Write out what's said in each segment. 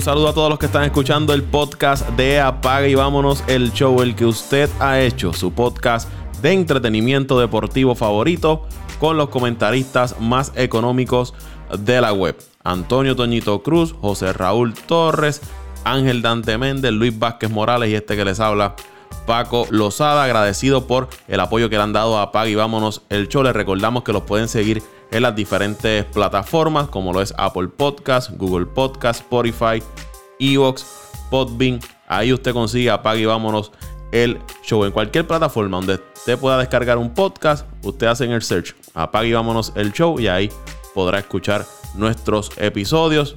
Un saludo a todos los que están escuchando el podcast de Apaga y Vámonos el Show, el que usted ha hecho, su podcast de entretenimiento deportivo favorito con los comentaristas más económicos de la web. Antonio Toñito Cruz, José Raúl Torres, Ángel Dante Méndez, Luis Vázquez Morales y este que les habla, Paco Lozada. Agradecido por el apoyo que le han dado a Apaga y Vámonos el Show. Les recordamos que los pueden seguir en las diferentes plataformas como lo es Apple Podcast, Google Podcast, Spotify, Evox, Podbean. Ahí usted consigue Apague y vámonos el show. En cualquier plataforma donde usted pueda descargar un podcast, usted hace en el search Apague y vámonos el show y ahí podrá escuchar nuestros episodios.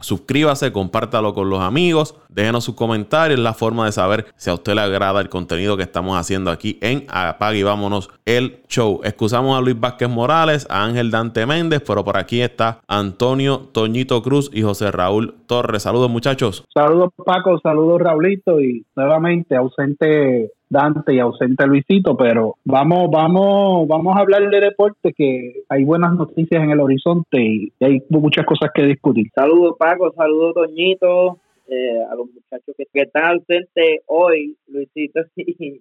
Suscríbase, compártalo con los amigos, déjenos sus comentarios, la forma de saber si a usted le agrada el contenido que estamos haciendo aquí en Apague y Vámonos el Show. Excusamos a Luis Vázquez Morales, a Ángel Dante Méndez, pero por aquí está Antonio Toñito Cruz y José Raúl Torres. Saludos muchachos. Saludos Paco, saludos Raulito y nuevamente ausente Dante y ausente Luisito, pero vamos, vamos, vamos a hablar de deporte que hay buenas noticias en el horizonte y hay muchas cosas que discutir. Saludos Paco, saludos Toñito, eh, a los muchachos que, están ausentes hoy, Luisito y,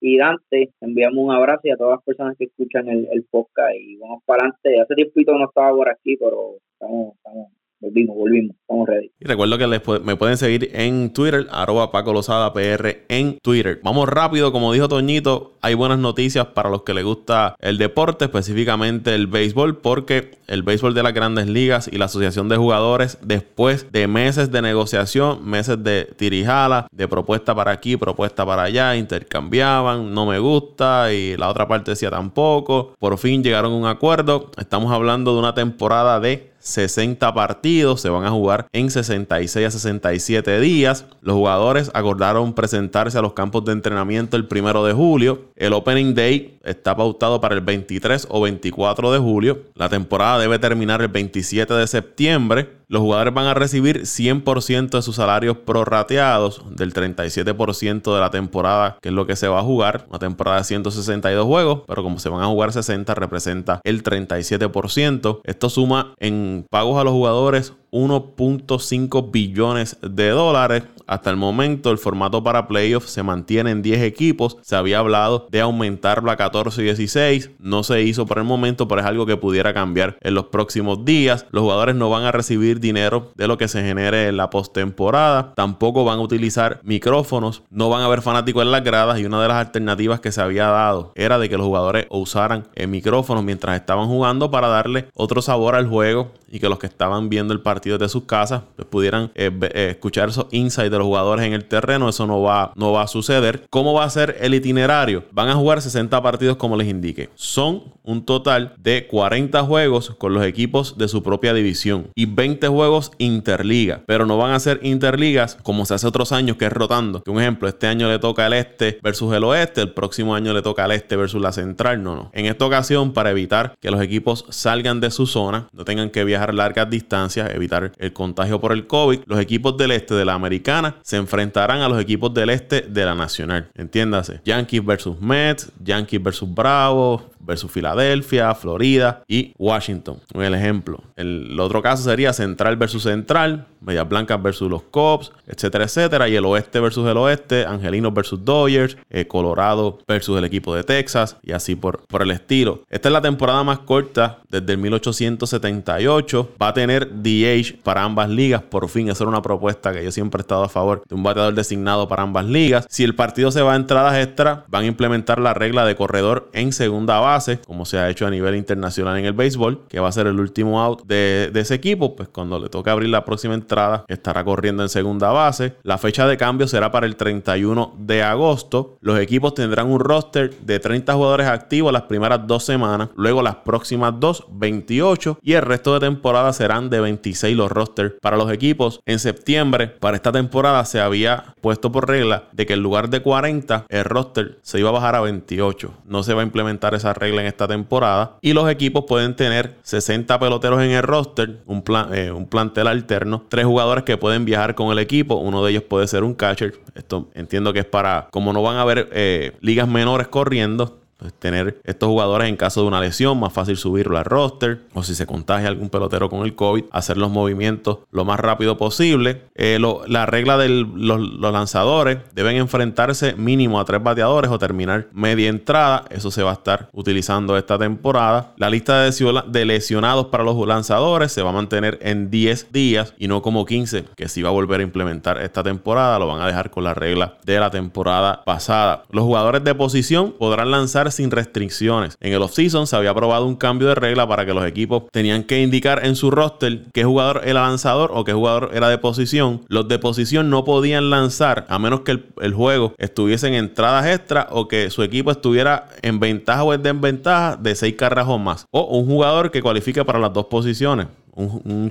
y, Dante, enviamos un abrazo y a todas las personas que escuchan el, el podcast y vamos para adelante. Hace tiempo no estaba por aquí, pero estamos, estamos volvimos, volvimos, estamos ready. Y recuerdo que me pueden seguir en Twitter, arroba Paco Lozada PR en Twitter. Vamos rápido, como dijo Toñito, hay buenas noticias para los que les gusta el deporte, específicamente el béisbol, porque el béisbol de las grandes ligas y la asociación de jugadores, después de meses de negociación, meses de tirijala, de propuesta para aquí, propuesta para allá, intercambiaban, no me gusta y la otra parte decía tampoco, por fin llegaron a un acuerdo. Estamos hablando de una temporada de 60 partidos, se van a jugar en 66 a 67 días. Los jugadores acordaron presentarse a los campos de entrenamiento el primero de julio. El Opening Day está pautado para el 23 o 24 de julio. La temporada debe terminar el 27 de septiembre. Los jugadores van a recibir 100% de sus salarios prorrateados del 37% de la temporada, que es lo que se va a jugar. Una temporada de 162 juegos, pero como se van a jugar 60, representa el 37%. Esto suma en pagos a los jugadores 1.5 billones de dólares. Hasta el momento el formato para playoffs se mantiene en 10 equipos. Se había hablado de aumentarlo a 14 y 16. No se hizo por el momento, pero es algo que pudiera cambiar en los próximos días. Los jugadores no van a recibir dinero de lo que se genere en la postemporada. Tampoco van a utilizar micrófonos. No van a haber fanáticos en las gradas. Y una de las alternativas que se había dado era de que los jugadores usaran el micrófono mientras estaban jugando para darle otro sabor al juego y que los que estaban viendo el partido de sus casas pues, pudieran eh, eh, escuchar esos insights de los jugadores en el terreno. Eso no va, no va a suceder. ¿Cómo va a ser el itinerario? Van a jugar 60 partidos como les indique. Son un total de 40 juegos con los equipos de su propia división y 20 juegos interliga. Pero no van a ser interligas como se hace otros años que es rotando. Que un ejemplo, este año le toca el este versus el oeste, el próximo año le toca el este versus la central. No, no. En esta ocasión, para evitar que los equipos salgan de su zona, no tengan que viajar largas distancias, evitar el contagio por el COVID, los equipos del este de la americana se enfrentarán a los equipos del este de la nacional. Entiéndase, Yankees versus Mets, Yankees versus Bravos, versus Filadelfia, Florida y Washington. Un ejemplo. El, otro caso sería Central versus Central, Medias Blancas versus los Cubs, etcétera, etcétera. Y el oeste versus el oeste, Angelinos versus Dodgers, eh, Colorado versus el equipo de Texas y así por, por el estilo. Esta es la temporada más corta desde el 1878. Va a tener DH para ambas ligas. Por fin, esa era una propuesta que yo siempre he estado a favor de un bateador designado para ambas ligas. Si el partido se va a entradas extra, van a implementar la regla de corredor en segunda base como se ha hecho a nivel internacional en el béisbol, que va a ser el último out de, ese equipo, pues cuando le toque abrir la próxima entrada, estará corriendo en segunda base. La fecha de cambio será para el 31 de agosto. Los equipos tendrán un roster de 30 jugadores activos las primeras dos semanas, luego las próximas dos, 28, y el resto de temporada serán de 26 los rosters para los equipos. En septiembre, para esta temporada, se había puesto por regla de que en lugar de 40, el roster se iba a bajar a 28. No se va a implementar esa regla en esta temporada. Y los equipos pueden tener 60 peloteros en el roster, un, plan, eh, un plantel alterno, tres jugadores que pueden viajar con el equipo. Uno de ellos puede ser un catcher. Esto entiendo que es para, como no van a haber eh, ligas menores corriendo, pues, tener estos jugadores en caso de una lesión, más fácil subirlo al roster, o si se contagia algún pelotero con el COVID, hacer los movimientos lo más rápido posible. Eh, la regla de los, lanzadores deben enfrentarse mínimo a tres bateadores o terminar media entrada. Eso se va a estar utilizando esta temporada. La lista de lesionados para los lanzadores se va a mantener en 10 días y no como 15, que si va a volver a implementar esta temporada. Lo van a dejar con la regla de la temporada pasada. Los jugadores de posición podrán lanzar sin restricciones. En el offseason se había aprobado un cambio de regla para que los equipos tenían que indicar en su roster qué jugador era lanzador o qué jugador era de posición. Los de posición no podían lanzar a menos que el, juego estuviese en entradas extra o que su equipo estuviera en ventaja o en desventaja de 6 carras o más. O un jugador que cualifique para las dos posiciones un, un.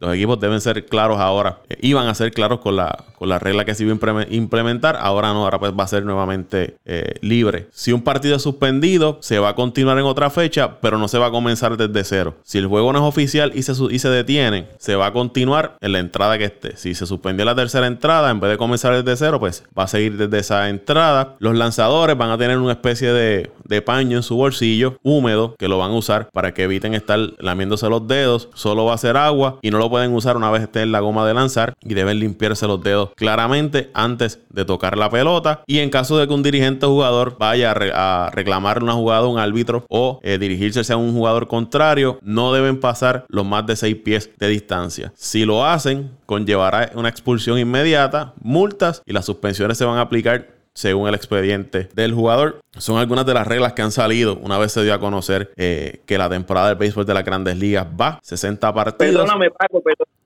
Los equipos deben ser claros ahora. Eh, iban a ser claros con la, con la regla que se iba a implementar. Ahora no, ahora pues va a ser nuevamente eh, libre. Si un partido es suspendido, se va a continuar en otra fecha, pero no se va a comenzar desde cero. Si el juego no es oficial y se, y se detiene, se va a continuar en la entrada que esté. Si se suspendió la tercera entrada, en vez de comenzar desde cero, pues va a seguir desde esa entrada. Los lanzadores van a tener una especie de, de paño en su bolsillo húmedo que lo van a usar para que eviten estar lamiéndose los dedos solo va a ser agua y no lo pueden usar una vez esté en la goma de lanzar y deben limpiarse los dedos claramente antes de tocar la pelota. Y en caso de que un dirigente jugador vaya a, reclamar una jugada a un árbitro o eh, dirigirse hacia un jugador contrario, no deben pasar los más de 6 pies de distancia. Si lo hacen, conllevará una expulsión inmediata, multas y las suspensiones se van a aplicar según el expediente del jugador. Son algunas de las reglas que han salido una vez se dio a conocer eh, que la temporada del béisbol de las grandes ligas va 60 partidos. Perdóname, Paco,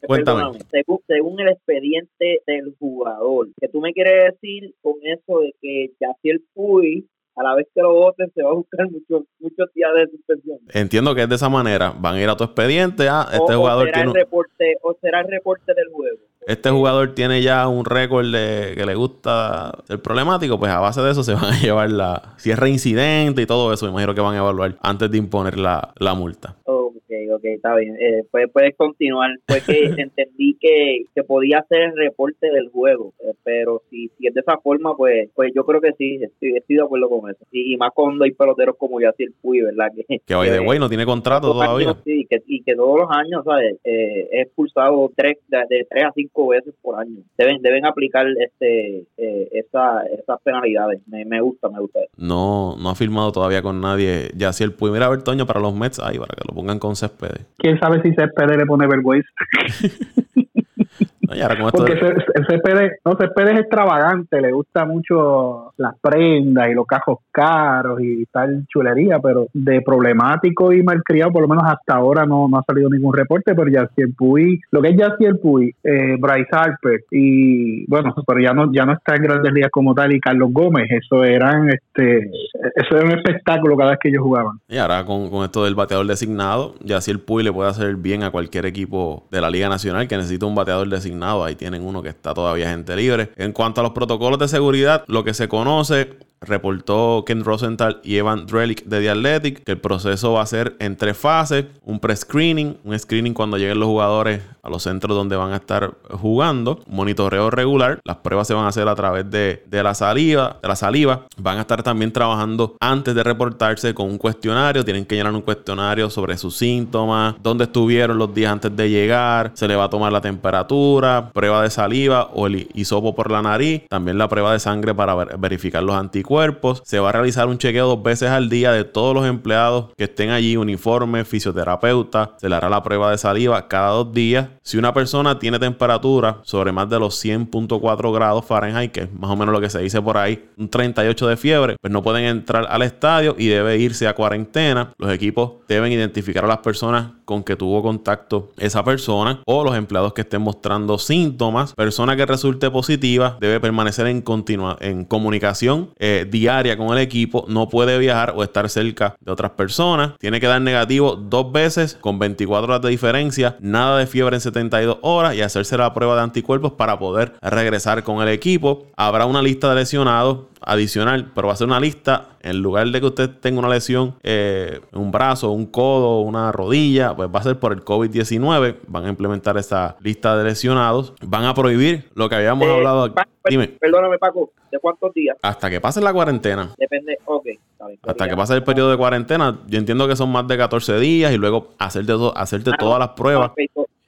perdóname. Según, según, el expediente del jugador, que tú me quieres decir con eso de que el Puy a la vez que lo voten se va a buscar muchos muchos días de suspensión. Entiendo que es de esa manera. Van a ir a tu expediente. Ah, este jugador será el reporte, o será el reporte del juego este jugador tiene ya un récord de que le gusta el problemático, pues a base de eso se van a llevar la. Si es reincidente y todo eso, me imagino que van a evaluar antes de imponer la, la multa. Ok, ok, está bien. Eh, puedes, puedes continuar. Fue que entendí que, que podía hacer el reporte del juego, eh, pero si, si es de esa forma, pues pues yo creo que sí, estoy, estoy de acuerdo con eso. Y, más cuando hay peloteros como Yacir Puy, ¿verdad? Que, que hoy de güey no tiene contrato todavía. sí, que, y que todos los años, ¿sabes? Eh, es expulsado tres, de, de tres a cinco veces por año. Deben deben aplicar este eh, esa, esas penalidades. Me, me, gusta, me gusta. No no ha firmado todavía con nadie. Ya si el primer Bertoño para los Mets, ahí para que lo pongan con ¿Quién sabe si Céspedes le pone vergüenza? Porque el CPD, no, es extravagante, le gusta mucho las prendas y los cajos caros y tal chulería, pero de problemático y malcriado, por lo menos hasta ahora no, no ha salido ningún reporte, pero el Puy, lo que es el Puy, eh, Bryce Harper y bueno, pero ya no, ya no está en grandes ligas como tal y Carlos Gómez, eso eran este, eso era un espectáculo cada vez que ellos jugaban. Y ahora con, con esto del bateador designado, ya el Puy le puede hacer bien a cualquier equipo de la Liga Nacional que necesita un bateador designado Ahí tienen uno que está todavía gente libre. En cuanto a los protocolos de seguridad, lo que se conoce reportó Ken Rosenthal y Evan Drellick de The Athletic que el proceso va a ser en tres fases, un pre-screening, un screening cuando lleguen los jugadores a los centros donde van a estar jugando, monitoreo regular, las pruebas se van a hacer a través de, la saliva, de la saliva, van a estar también trabajando antes de reportarse con un cuestionario, tienen que llenar un cuestionario sobre sus síntomas, dónde estuvieron los días antes de llegar, se le va a tomar la temperatura, prueba de saliva o el hisopo por la nariz, también la prueba de sangre para verificar los anticuerpos cuerpos. Se va a realizar un chequeo dos veces al día de todos los empleados que estén allí, uniforme, fisioterapeuta. Se le hará la prueba de saliva cada dos días. Si una persona tiene temperatura sobre más de los 100.4 grados Fahrenheit, que es más o menos lo que se dice por ahí, un 38 de fiebre, pues no pueden entrar al estadio y debe irse a cuarentena. Los equipos deben identificar a las personas con que tuvo contacto esa persona o los empleados que estén mostrando síntomas. Persona que resulte positiva debe permanecer en, continua, en comunicación eh, diaria con el equipo, no puede viajar o estar cerca de otras personas. Tiene que dar negativo dos veces con 24 horas de diferencia, nada de fiebre en 72 horas y hacerse la prueba de anticuerpos para poder regresar con el equipo. Habrá una lista de lesionados adicional, pero va a ser una lista. En lugar de que usted tenga una lesión eh, un brazo, un codo, una rodilla, pues va a ser por el COVID-19. Van a implementar esa lista de lesionados. Van a prohibir lo que habíamos Eh, hablado aquí. Dime. Perdóname, Paco, ¿de cuántos días? Hasta que pase la cuarentena. Depende, ok. bien, Hasta que pase el periodo de cuarentena, yo entiendo que son más de 14 días y luego hacerte, hacerte Ah, todas las pruebas.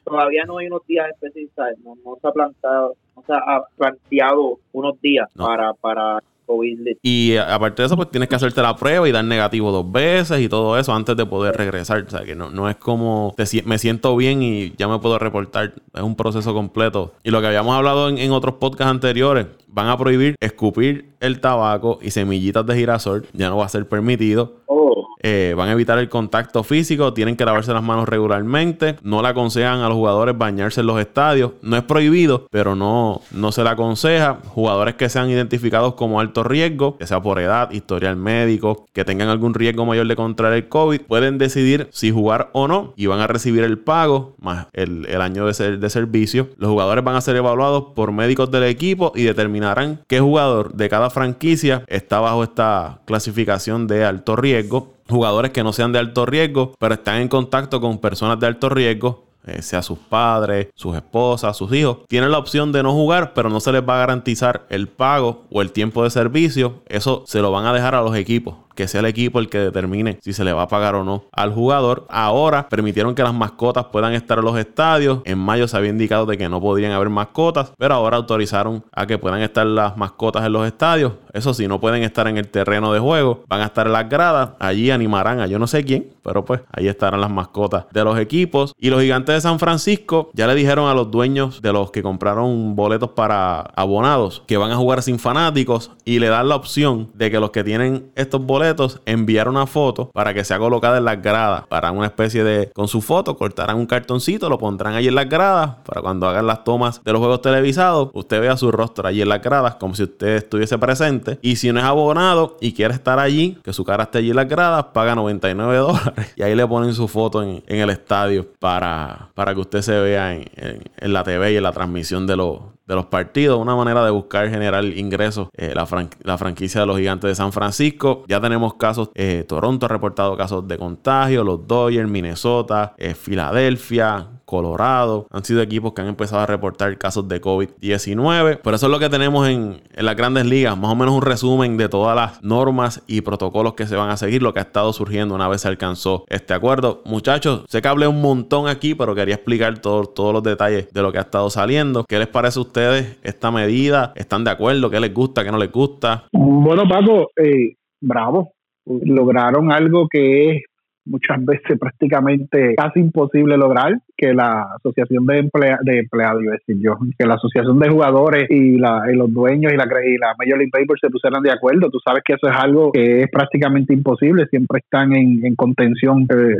Todavía no hay unos días específicos, no, no se ha plantado, no se ha planteado unos días No. para, para COVID. Y eh, aparte de eso, pues tienes que hacerte la prueba y dar negativo dos veces y todo eso antes de poder regresar. O sea, que no, no es como te me siento bien y ya me puedo reportar. Es un proceso completo. Y lo que habíamos hablado en, en otros podcasts anteriores, van a prohibir escupir el tabaco y semillitas de girasol. Ya no va a ser permitido. Oh, Eh, van a evitar el contacto físico, tienen que lavarse las manos regularmente, no le aconsejan a los jugadores bañarse en los estadios, no es prohibido, pero no, no se le aconseja. Jugadores que sean identificados como alto riesgo, que sea por edad, historial médico, que tengan algún riesgo mayor de contraer el COVID, pueden decidir si jugar o no y van a recibir el pago más el, el año de, ser- de servicio. Los jugadores van a ser evaluados por médicos del equipo y determinarán qué jugador de cada franquicia está bajo esta clasificación de alto riesgo. Jugadores que no sean de alto riesgo, pero están en contacto con personas de alto riesgo, eh, sea sus padres, sus esposas, sus hijos, tienen la opción de no jugar, pero no se les va a garantizar el pago o el tiempo de servicio. Eso se lo van a dejar a los equipos. Que sea el equipo el que determine si se le va a pagar o no al jugador. Ahora permitieron que las mascotas puedan estar en los estadios. En mayo se había indicado de que no podrían haber mascotas, pero ahora autorizaron a que puedan estar las mascotas en los estadios. Eso sí, no pueden estar en el terreno de juego, van a estar en las gradas. Allí animarán a yo no sé quién, pero pues ahí estarán las mascotas de los equipos. Y los gigantes de San Francisco ya le dijeron a los dueños de los que compraron boletos para abonados que van a jugar sin fanáticos y le dan la opción de que los que tienen estos boletos enviar una foto para que sea colocada en las gradas. Para una especie de con su foto cortarán un cartoncito lo pondrán ahí en las gradas para cuando hagan las tomas de los juegos televisados usted vea su rostro allí en las gradas como si usted estuviese presente. Y si no es abonado y quiere estar allí que su cara esté allí en las gradas paga 99 dólares. Y ahí le ponen su foto en, en el estadio para, para que usted se vea en, la TV y en la transmisión de los partidos, una manera de buscar generar ingresos. eh, la franquicia de los gigantes de San Francisco. Ya tenemos casos, eh, Toronto ha reportado casos de contagio, los Dodgers, Minnesota, eh, Filadelfia, Colorado. Han sido equipos que han empezado a reportar casos de COVID-19. Pero eso es lo que tenemos en, en las grandes ligas. Más o menos un resumen de todas las normas y protocolos que se van a seguir, lo que ha estado surgiendo una vez se alcanzó este acuerdo. Muchachos, sé que hablé un montón aquí, pero quería explicar todo- todos los detalles de lo que ha estado saliendo. ¿Qué les parece a ustedes esta medida? ¿Están de acuerdo? ¿Qué les gusta? ¿Qué no les gusta? Bueno, Paco, eh, bravo. Lograron algo que es muchas veces prácticamente casi imposible lograr, que la asociación de, emplea- de empleados, a decir yo, que la asociación de jugadores y, la, y los dueños y la, y la Major League Baseball se pusieran de acuerdo. Tú sabes que eso es algo que es prácticamente imposible, siempre están en, en contención eh,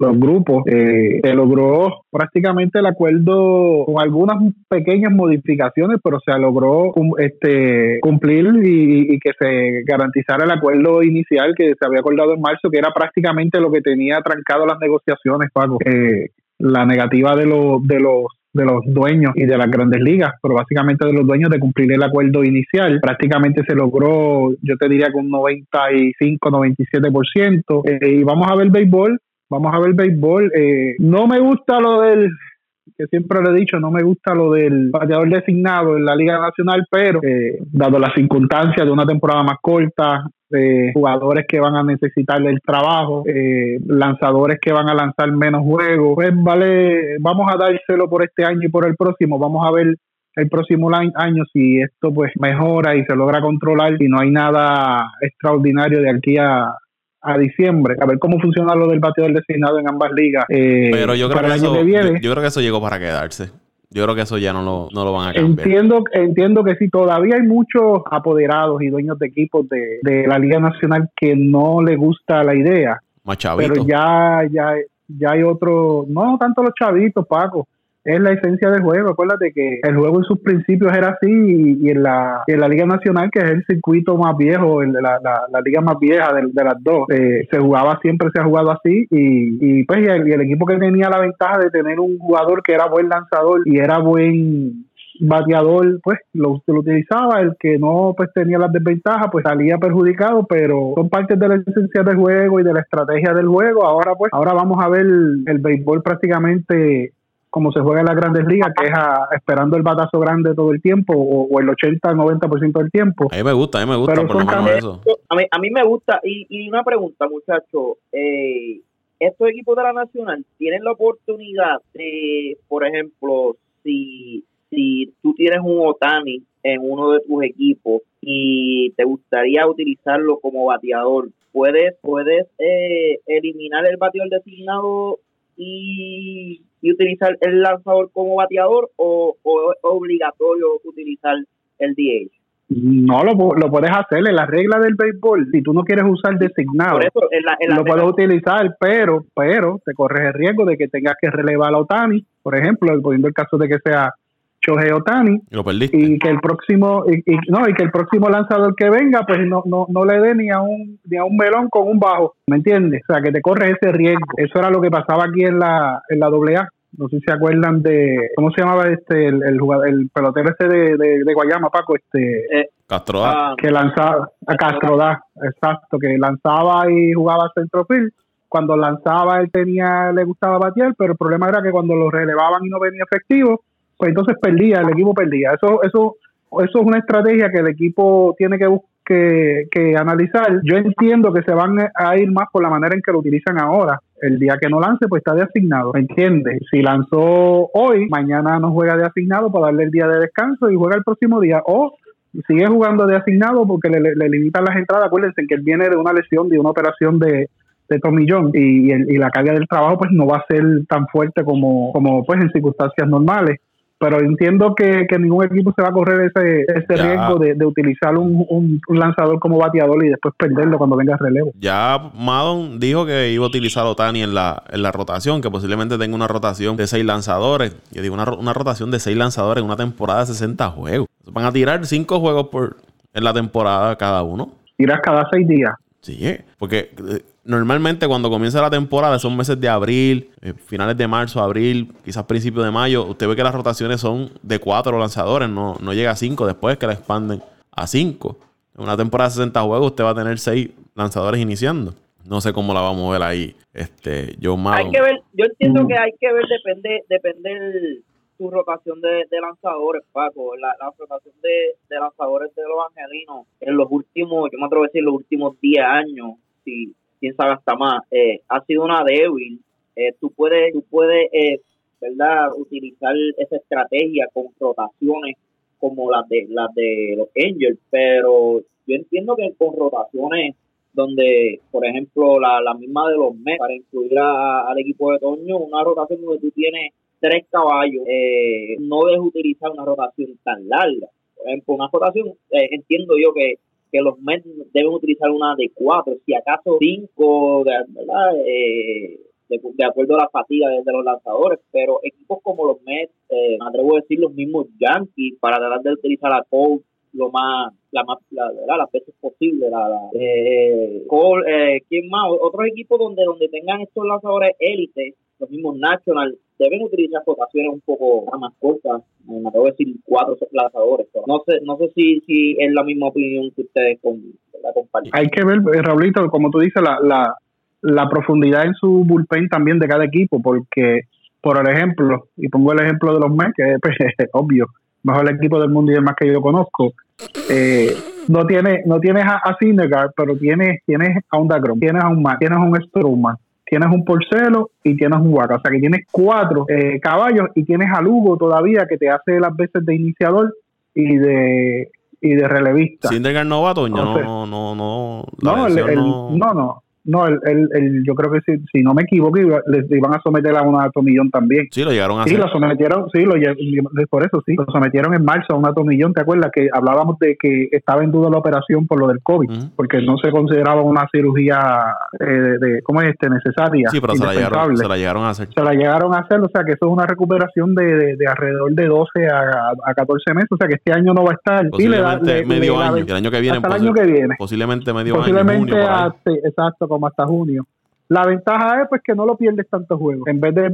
los grupos. Eh, se logró prácticamente el acuerdo con algunas pequeñas modificaciones, pero se logró este, cumplir y, y que se garantizara el acuerdo inicial que se había acordado en marzo, que era prácticamente lo que tenía trancado las negociaciones, Paco. Eh, la negativa de los de los de los dueños y de las grandes ligas, pero básicamente de los dueños de cumplir el acuerdo inicial. Prácticamente se logró, yo te diría que un 95-97%. Eh, y vamos a ver béisbol, vamos a ver béisbol. Eh, no me gusta lo del que siempre lo he dicho, no me gusta lo del bateador designado en la Liga Nacional, pero eh, dado las circunstancias de una temporada más corta, eh, jugadores que van a necesitar el trabajo, eh, lanzadores que van a lanzar menos juegos, pues vale, vamos a dárselo por este año y por el próximo, vamos a ver el próximo año si esto pues mejora y se logra controlar y no hay nada extraordinario de aquí a, a diciembre, a ver cómo funciona lo del bateador designado en ambas ligas. eh, Pero yo creo, para que el año eso, que viene. yo, yo creo que eso llegó para quedarse. Yo creo que eso ya no lo, no lo van a cambiar. Entiendo, entiendo que sí, todavía hay muchos apoderados y dueños de equipos de, de la Liga Nacional que no les gusta la idea, Más chavito. pero ya, ya, ya hay otros, no tanto los chavitos, Paco, es la esencia del juego. Acuérdate que el juego en sus principios era así y, y en, la, en la Liga Nacional, que es el circuito más viejo, la, la liga más vieja de, de las dos, eh, se jugaba siempre, se ha jugado así y, y pues y el, y el equipo que tenía la ventaja de tener un jugador que era buen lanzador y era buen bateador pues lo, lo, utilizaba, el que no pues tenía las desventajas pues salía perjudicado, pero son partes de la esencia del juego y de la estrategia del juego. Ahora pues, ahora vamos a ver el béisbol prácticamente como se juega en las grandes ligas, que es esperando el batazo grande todo el tiempo o, el 80-90% del tiempo. A mí me gusta, a mí me gusta por lo menos eso. A mí, a mí me gusta, y, y una pregunta muchachos, eh, estos equipos de la Nacional tienen la oportunidad de, por ejemplo, si, si tú tienes un Otani en uno de tus equipos y te gustaría utilizarlo como bateador, puedes puedes eh, eliminar el bateador designado y, utilizar el lanzador como bateador o, es obligatorio utilizar el DH? No, lo, lo puedes hacer en la regla del béisbol. Si tú no quieres usar designado, lo puedes utilizar, pero pero te corres el riesgo de que tengas que relevar a Otani, por ejemplo, poniendo el caso de que sea Shohei Otani y que el próximo y, no y que el próximo lanzador que venga pues no, no, no le dé ni a un ni a un melón con un bajo ¿me entiendes? o sea que te corre ese riesgo eso era lo que pasaba aquí en la en la AA no sé si se acuerdan de cómo se llamaba este el, el jugador el pelotero este de, de, Guayama Paco este eh, Castrodá que lanzaba a Castrodá exacto que lanzaba y jugaba centrofield cuando lanzaba él tenía le gustaba batear pero el problema era que cuando lo relevaban y no venía efectivo pues entonces perdía, el equipo perdía. Eso, eso, eso es una estrategia que el equipo tiene que, que, que analizar. Yo entiendo que se van a ir más por la manera en que lo utilizan ahora. El día que no lance, pues está de asignado, ¿me entiendes? Si lanzó hoy, mañana no juega de asignado para darle el día de descanso y juega el próximo día. O sigue jugando de asignado porque le, le, limitan las entradas. Acuérdense que él viene de una lesión, de una operación de, de tomillón y, y, la carga del trabajo pues no va a ser tan fuerte como, como pues en circunstancias normales pero entiendo que, ningún equipo se va a correr ese, ese riesgo de, utilizar un, lanzador como bateador y después perderlo cuando venga el relevo. Ya Madon dijo que iba a utilizar a Otani en la, en la rotación, que posiblemente tenga una rotación de seis lanzadores. Yo digo, una, una rotación de seis lanzadores en una temporada de 60 juegos. Van a tirar cinco juegos por en la temporada cada uno. Tiras cada seis días. Sí, porque eh, normalmente cuando comienza la temporada, son meses de abril, eh, finales de marzo, abril, quizás principios de mayo, usted ve que las rotaciones son de cuatro lanzadores, no, no llega a cinco después que la expanden a cinco. En una temporada de 60 juegos usted va a tener seis lanzadores iniciando. No sé cómo la vamos a ver ahí, este, Joe Hay que ver, yo entiendo que hay que ver, depende, depende su rotación de, lanzadores, Paco. La, rotación de, lanzadores de los angelinos en los últimos, yo me atrevo a decir, los últimos 10 años, si quién sabe hasta más, eh, ha sido una débil. Eh, tú puedes, tú puedes eh, ¿verdad? utilizar esa estrategia con rotaciones como las de las de los Angels, pero yo entiendo que con rotaciones donde, por ejemplo, la, la misma de los Mets, para incluir al equipo de Toño, una rotación donde tú tienes tres caballos, eh, no debes utilizar una rotación tan larga. Por ejemplo, una rotación, eh, entiendo yo que, que los Mets deben utilizar una de cuatro, si acaso cinco, ¿verdad? Eh, de, acuerdo a la fatiga de, los lanzadores, pero equipos como los Mets, me atrevo a decir los mismos Yankees, para tratar de utilizar a Cole lo más la más la, las veces posible la, Cole, quién más otros equipos donde donde tengan estos lanzadores élites los mismos National deben utilizar rotaciones un poco más cortas, me atrevo a decir cuatro lanzadores. no sé, no sé si, si es la misma opinión que ustedes con, la compañía. Hay que ver, eh, Raulito, como tú dices, la, la, la profundidad en su bullpen también de cada equipo, porque, por ejemplo, y pongo el ejemplo de los Mets, que es pues, obvio, mejor equipo del mundo y el más que yo conozco, eh, no tiene no tienes a, a pero tienes, tienes a un Dagrom, tienes a un Mac, tienes a un Stroman, tienes un porcelo y tienes un huaca. O sea que tienes cuatro eh, caballos y tienes a Lugo todavía que te hace las veces de iniciador y de y de relevista. Sindergaard no va, Toño, no, no, no, no, no, no, no, no, el, el, yo creo que si, si no me equivoco, les iban a someter a un atomillón también. Sí, lo llegaron a sí, lo sometieron, sí, lo, por eso sí, lo sometieron en marzo a un atomillón. ¿Te acuerdas que hablábamos de que estaba en duda la operación por lo del COVID? Porque no se consideraba una cirugía, eh, de, ¿cómo es este? Necesaria. Sí, pero se la, llegaron, se la, llegaron, a hacer. Se la llegaron a hacer, o sea que eso es una recuperación de, de, alrededor de 12 a, a, 14 meses, o sea que este año no va a estar. Posiblemente medio año, el año que viene. Hasta el año que viene. Posiblemente medio año. Posiblemente, exacto hasta junio. La ventaja es pues que no lo pierdes tantos juegos. En vez de,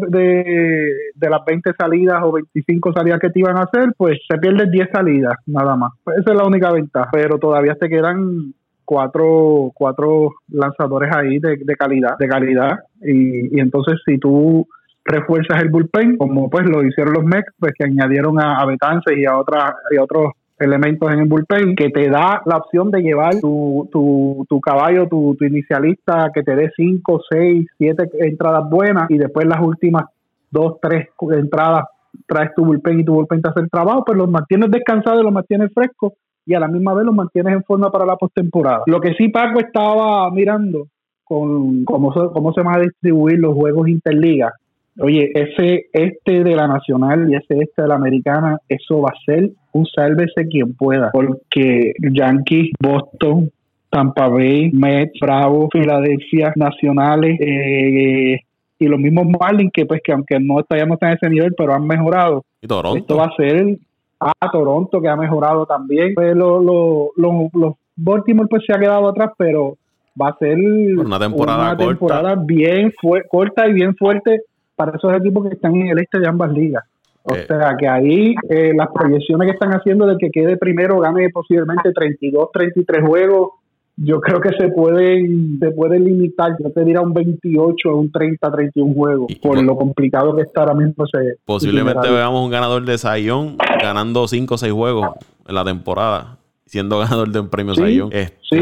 de, las 20 salidas o 25 salidas que te iban a hacer, pues se pierdes 10 salidas nada más. Pues esa es la única ventaja. Pero todavía te quedan cuatro, cuatro lanzadores ahí de, calidad, de calidad. Y, entonces si tú refuerzas el bullpen, como pues lo hicieron los Mex, pues que añadieron a, a y a otras y a otros elementos en el bullpen que te da la opción de llevar tu, tu, tu caballo, tu, tu, inicialista, que te dé 5, 6, 7 entradas buenas y después las últimas 2, 3 entradas traes tu bullpen y tu bullpen te hace el trabajo, pues los mantienes descansados y los mantienes frescos y a la misma vez los mantienes en forma para la postemporada. Lo que sí Paco estaba mirando con cómo cómo se van a distribuir los juegos interligas Oye, ese este de la Nacional y ese este de la Americana, eso va a ser un sálvese quien pueda, porque Yankees, Boston, Tampa Bay, Mets, Bravo, Filadelfia, Nacionales eh, y los mismos Marlins que pues que aunque no ya no están en ese nivel, pero han mejorado. ¿Y Toronto? Esto va a ser a ah, Toronto que ha mejorado también. Pues lo, lo, los Baltimore pues se ha quedado atrás, pero va a ser una temporada, temporada bien corta y bien fuerte para esos equipos que están en el este de ambas ligas. O eh. sea que ahí eh, las proyecciones que están haciendo de que quede primero, gane posiblemente 32, 33 juegos, yo creo que se pueden, se pueden limitar, yo te diría un 28, un 30, 31 juegos, por lo complicado que está ahora mismo. Ese posiblemente veamos un ganador de Sayón ganando 5 o 6 juegos en la temporada siendo ganador de un premio sí, este, sí,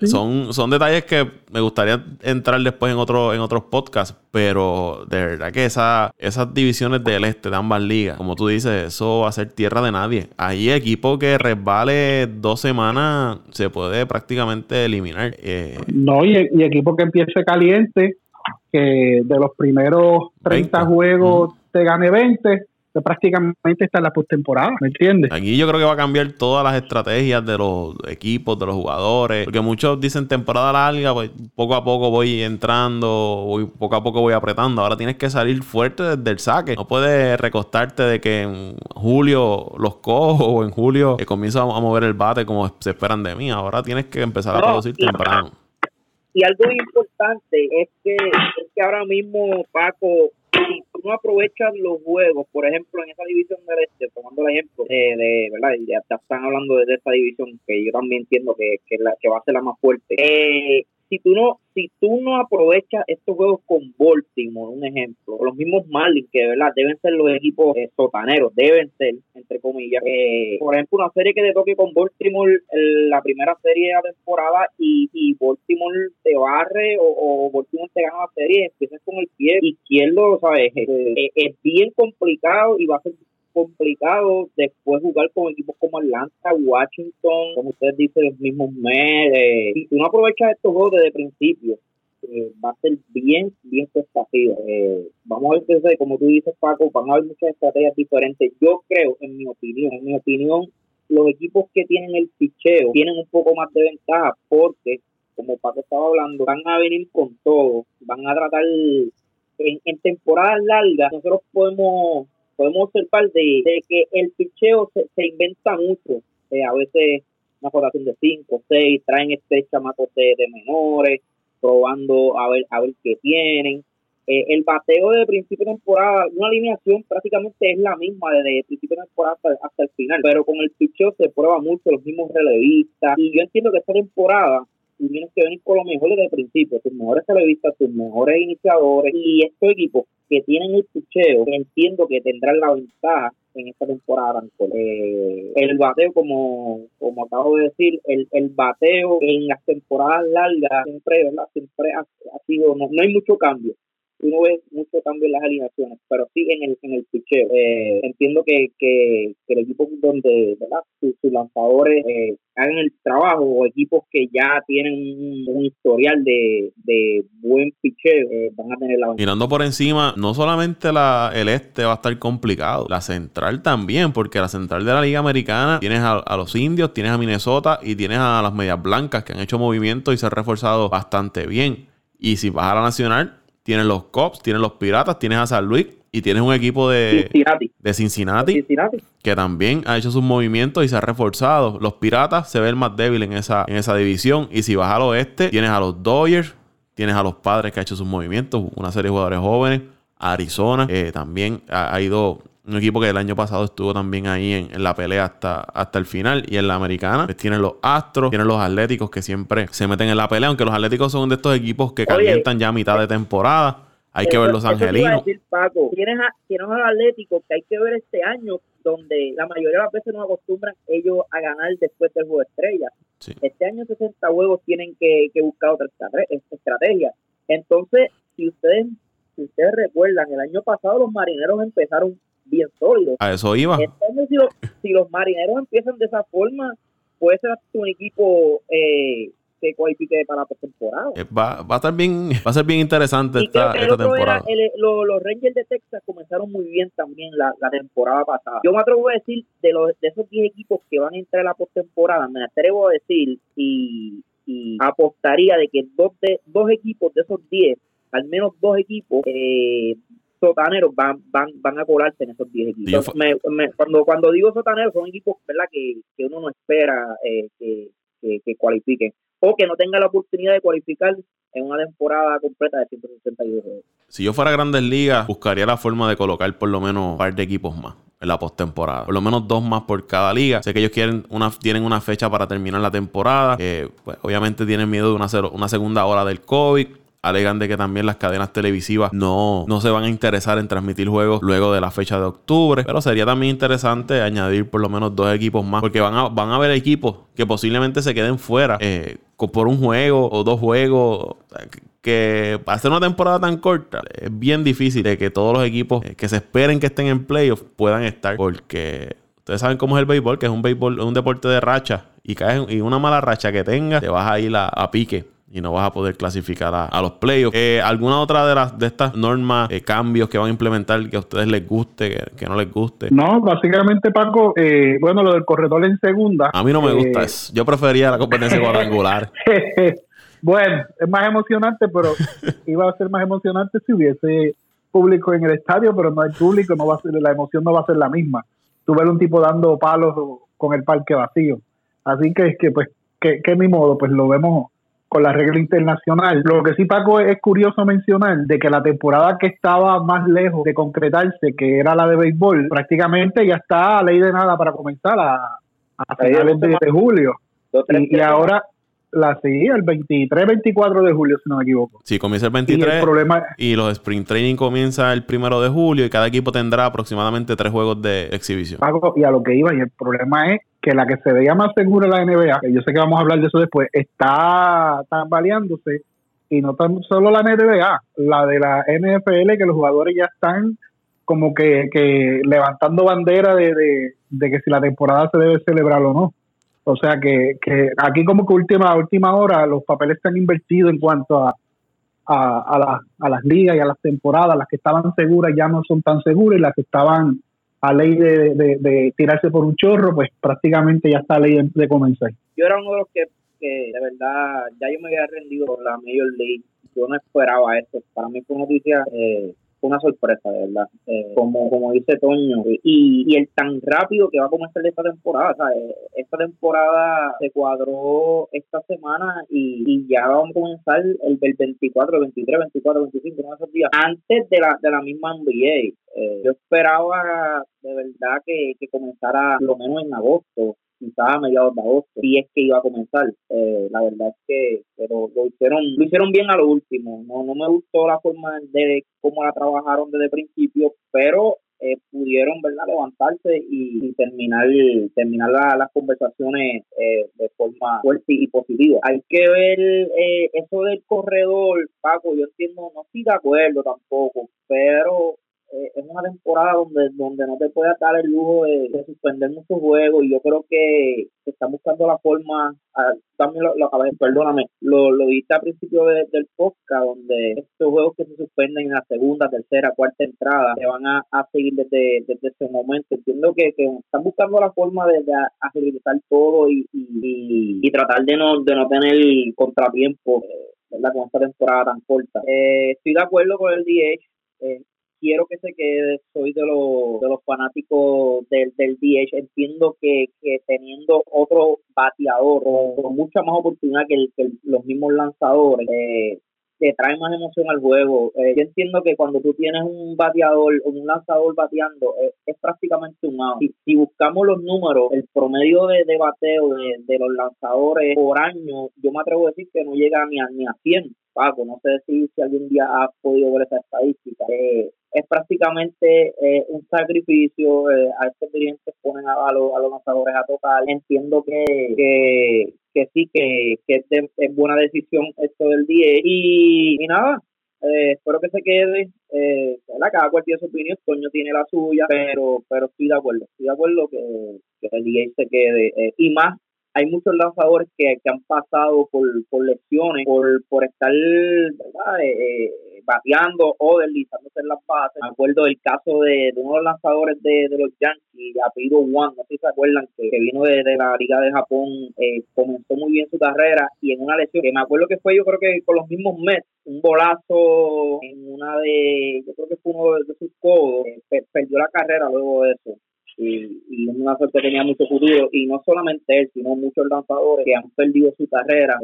sí, son, son detalles que me gustaría entrar después en otro, en otros podcasts, pero de verdad que esa, esas divisiones del este de ambas ligas, como tú dices, eso va a ser tierra de nadie. Ahí equipo que resbale dos semanas se puede prácticamente eliminar. Eh, no, y, equipo que empiece caliente, que de los primeros 30 juegos te gane 20 que prácticamente está en la postemporada, ¿me entiendes? Aquí yo creo que va a cambiar todas las estrategias de los equipos, de los jugadores, porque muchos dicen temporada larga, pues poco a poco voy entrando, voy, poco a poco voy apretando. Ahora tienes que salir fuerte desde el saque. No puedes recostarte de que en julio los cojo o en julio que comienzo a mover el bate como se esperan de mí. Ahora tienes que empezar a producir temprano. Y algo importante es que, es que ahora mismo, Paco, si no aprovechas los juegos, por ejemplo, en esa división del este, tomando el ejemplo de, ¿verdad? Y ya están hablando de esa división, que yo también entiendo que, que, la, que va a ser la más fuerte. Eh, si tú no si tú no aprovechas estos juegos con Baltimore, un ejemplo, los mismos Marlins, que de verdad deben ser los equipos eh, sotaneros, deben ser, entre comillas. Eh, por ejemplo, una serie que te toque con Baltimore, la primera serie de la temporada, y, y Baltimore te barre o, o, Baltimore te gana la serie, empiezas con el pie izquierdo, ¿sabes? Eh, es bien complicado y va a ser complicado después jugar con equipos como Atlanta, Washington, como ustedes dicen, los mismos Mets. Eh, si tú no aprovechas estos juegos desde el principio, eh, va a ser bien, bien testativo. Eh, vamos a ver, como tú dices, Paco, van a haber muchas estrategias diferentes. Yo creo, en mi opinión, en mi opinión, los equipos que tienen el picheo tienen un poco más de ventaja porque, como Paco estaba hablando, van a venir con todo, van a tratar en, en temporadas largas, nosotros podemos podemos observar de, que el picheo se, se inventa mucho. Eh, a veces una rotación de 5, 6, traen este chamacos de, menores, probando a ver, a ver qué tienen. Eh, el bateo de principio de temporada, una alineación prácticamente es la misma desde principio de temporada hasta, el final, pero con el picheo se prueba mucho los mismos relevistas. Y yo entiendo que esta temporada tú tienes que venir con lo mejor desde el principio, tus mejores televistas, tus mejores iniciadores y estos equipos que tienen el picheo, entiendo que tendrán la ventaja en esta temporada. Eh, el bateo, como, como acabo de decir, el, el bateo en las temporadas largas siempre, ¿verdad? siempre ha, sido, no, no hay mucho cambio uno ve mucho cambio en las alineaciones, pero sí en el, en el picheo. Eh, entiendo que, que, el equipo donde sus, lanzadores eh, hagan el trabajo o equipos que ya tienen un, historial de, de, buen picheo eh, van a tener la Mirando por encima, no solamente la, el este va a estar complicado, la central también, porque la central de la Liga Americana tienes a, a los indios, tienes a Minnesota y tienes a las medias blancas que han hecho movimiento y se han reforzado bastante bien. Y si vas a la nacional, tienes los Cops, tienes los Piratas, tienes a San Luis y tienes un equipo de Cincinnati, de Cincinnati, que también ha hecho sus movimientos y se ha reforzado. Los Piratas se ven más débiles en esa, en esa división. Y si vas al oeste, tienes a los Dodgers, Tienes a los padres que ha hecho sus movimientos, una serie de jugadores jóvenes. Arizona eh, también ha, ido un equipo que el año pasado estuvo también ahí en, la pelea hasta, hasta el final. Y en la americana, pues tienen los Astros, tienen los Atléticos que siempre se meten en la pelea, aunque los Atléticos son de estos equipos que calientan ya a mitad de temporada. Hay que ver los angelinos. Decir, Paco, tienes a, tienes a los Atléticos que hay que ver este año, donde la mayoría de las veces no acostumbran ellos a ganar después del juego de estrellas. Este año 60 juegos tienen que, que buscar otra estrategia. Entonces, si ustedes, si ustedes recuerdan, el año pasado los marineros empezaron bien sólidos. A eso iba. Año, si los, si los marineros empiezan de esa forma, puede ser un equipo eh, que cualifique para la temporada. Eh, va, va, a estar bien, va a ser bien interesante esta, esta temporada. los Rangers de Texas comenzaron muy bien también la, la, temporada pasada. Yo me atrevo a decir, de, los, de esos 10 equipos que van a entrar a la postemporada, me atrevo a decir y, y apostaría de que dos, de, dos equipos de esos 10, al menos dos equipos, eh, sotaneros van van van a colarse en esos 10 equipos. cuando cuando digo sotaneros son equipos verdad que, que uno no espera eh, que, que, que, cualifiquen o que no tenga la oportunidad de cualificar en una temporada completa de 162 juegos. Si yo fuera a Grandes Ligas, buscaría la forma de colocar por lo menos un par de equipos más en la postemporada. Por lo menos dos más por cada liga. Sé que ellos quieren una, tienen una fecha para terminar la temporada. pues, obviamente tienen miedo de una, una segunda hora del COVID alegan de que también las cadenas televisivas no, no se van a interesar en transmitir juegos luego de la fecha de octubre. Pero sería también interesante añadir por lo menos dos equipos más. Porque van a, van a haber equipos que posiblemente se queden fuera eh, por un juego o dos juegos. Que hacer una temporada tan corta es bien difícil de que todos los equipos eh, que se esperen que estén en playoffs puedan estar. Porque ustedes saben cómo es el béisbol, que es un béisbol, un deporte de racha. Y caes y una mala racha que tenga, te vas a ir a pique y no vas a poder clasificar a, los playoffs. Eh, ¿Alguna otra de las de estas normas, eh, cambios que van a implementar que a ustedes les guste, que, no les guste? No, básicamente, Paco, eh, bueno, lo del corredor en segunda. A mí no me gusta eso. Yo prefería la competencia cuadrangular. bueno, es más emocionante, pero iba a ser más emocionante si hubiese público en el estadio, pero no hay público, no va a ser, la emoción no va a ser la misma. Tú ves un tipo dando palos con el parque vacío. Así que es que, pues, que, que mi modo, pues lo vemos con la regla internacional. Lo que sí, Paco, es curioso mencionar de que la temporada que estaba más lejos de concretarse, que era la de béisbol, prácticamente ya está a ley de nada para comenzar a, a finales de, julio. y, ahora la sí, el 23, 24 de julio, si no me equivoco. Sí, comienza el 23 y, los sprint training comienza el primero de julio y cada equipo tendrá aproximadamente tres juegos de exhibición. y a lo que iba, y el problema es que la que se veía más segura la NBA, que yo sé que vamos a hablar de eso después, está tambaleándose y no tan solo la NBA, la de la NFL, que los jugadores ya están como que, que levantando bandera de, de que si la temporada se debe celebrar o no. O sea que, que aquí como que última última hora los papeles están invertidos en cuanto a, a, a, las ligas y a las temporadas. Las que estaban seguras ya no son tan seguras y las que estaban a ley de, de, tirarse por un chorro, pues prácticamente ya está ley de, comenzar. Yo era uno de los que, que, de verdad ya yo me había rendido con la Major League. Yo no esperaba esto. Para mí fue noticia eh, fue una sorpresa, de verdad. Eh, como, como dice Toño, y, y el tan rápido que va a comenzar esta temporada. Esta temporada se cuadró esta semana y, y ya vamos a comenzar el, del 24, 23, 24, 25, no esos días, antes de la, de la misma NBA. Eh, yo esperaba de verdad que, que comenzara lo menos en agosto quizás a mediados de agosto, si es que iba a comenzar. Eh, la verdad es que pero lo hicieron lo hicieron bien a lo último. No no me gustó la forma de cómo la trabajaron desde el principio, pero eh, pudieron verdad levantarse y, terminar terminar las conversaciones eh, de forma fuerte y positiva hay que ver eso del corredor Paco yo entiendo no estoy de acuerdo tampoco pero eh, es una temporada donde donde no te puedes dar el lujo de, suspender muchos juegos y yo creo que están buscando la forma, ah, también lo, lo perdóname, lo, lo viste al principio del podcast donde estos juegos que se suspenden en la segunda, tercera, cuarta entrada se van a, seguir desde, desde ese momento. Entiendo que, que están buscando la forma de, agilizar todo y, y, tratar de no, de no tener contratiempo. Eh, ¿verdad? con esta temporada tan corta. Eh, estoy de acuerdo con el DH. Eh, quiero que se quede, soy de los, de los fanáticos del, del DH, entiendo que, que teniendo otro bateador con mucha más oportunidad que, los mismos lanzadores, eh, te trae más emoción al juego. Eh, yo entiendo que cuando tú tienes un bateador o un lanzador bateando, eh, es prácticamente un out. Si, buscamos los números, el promedio de, de bateo de, los lanzadores por año, yo me atrevo a decir que no llega ni a, ni a 100. Paco, no sé si, si algún día has podido ver esa estadística. Eh, es prácticamente eh, un sacrificio. Eh, a estos dirigentes ponen a, los, a los lanzadores a tocar. Entiendo que, que, que sí, que, que es, buena decisión esto del día. Y, y nada, eh, espero que se quede. Eh, Cada cual tiene su opinión, Toño tiene la suya, pero pero estoy de acuerdo. Estoy de acuerdo que, el día se quede. Eh, y más hay muchos lanzadores que, que han pasado por, por lesiones, por, por estar ¿verdad? Eh, eh, bateando o deslizándose en las bases. Me acuerdo del caso de, uno de los lanzadores de, de los Yankees, apellido Juan, no sé si se acuerdan, que, vino de, la Liga de Japón, eh, comenzó muy bien su carrera y en una lesión, que me acuerdo que fue yo creo que con los mismos Mets, un bolazo en una de, yo creo que fue uno de, sus codos, perdió la carrera luego de eso y, y una suerte tenía mucho futuro y no solamente él sino muchos lanzadores que han perdido su carrera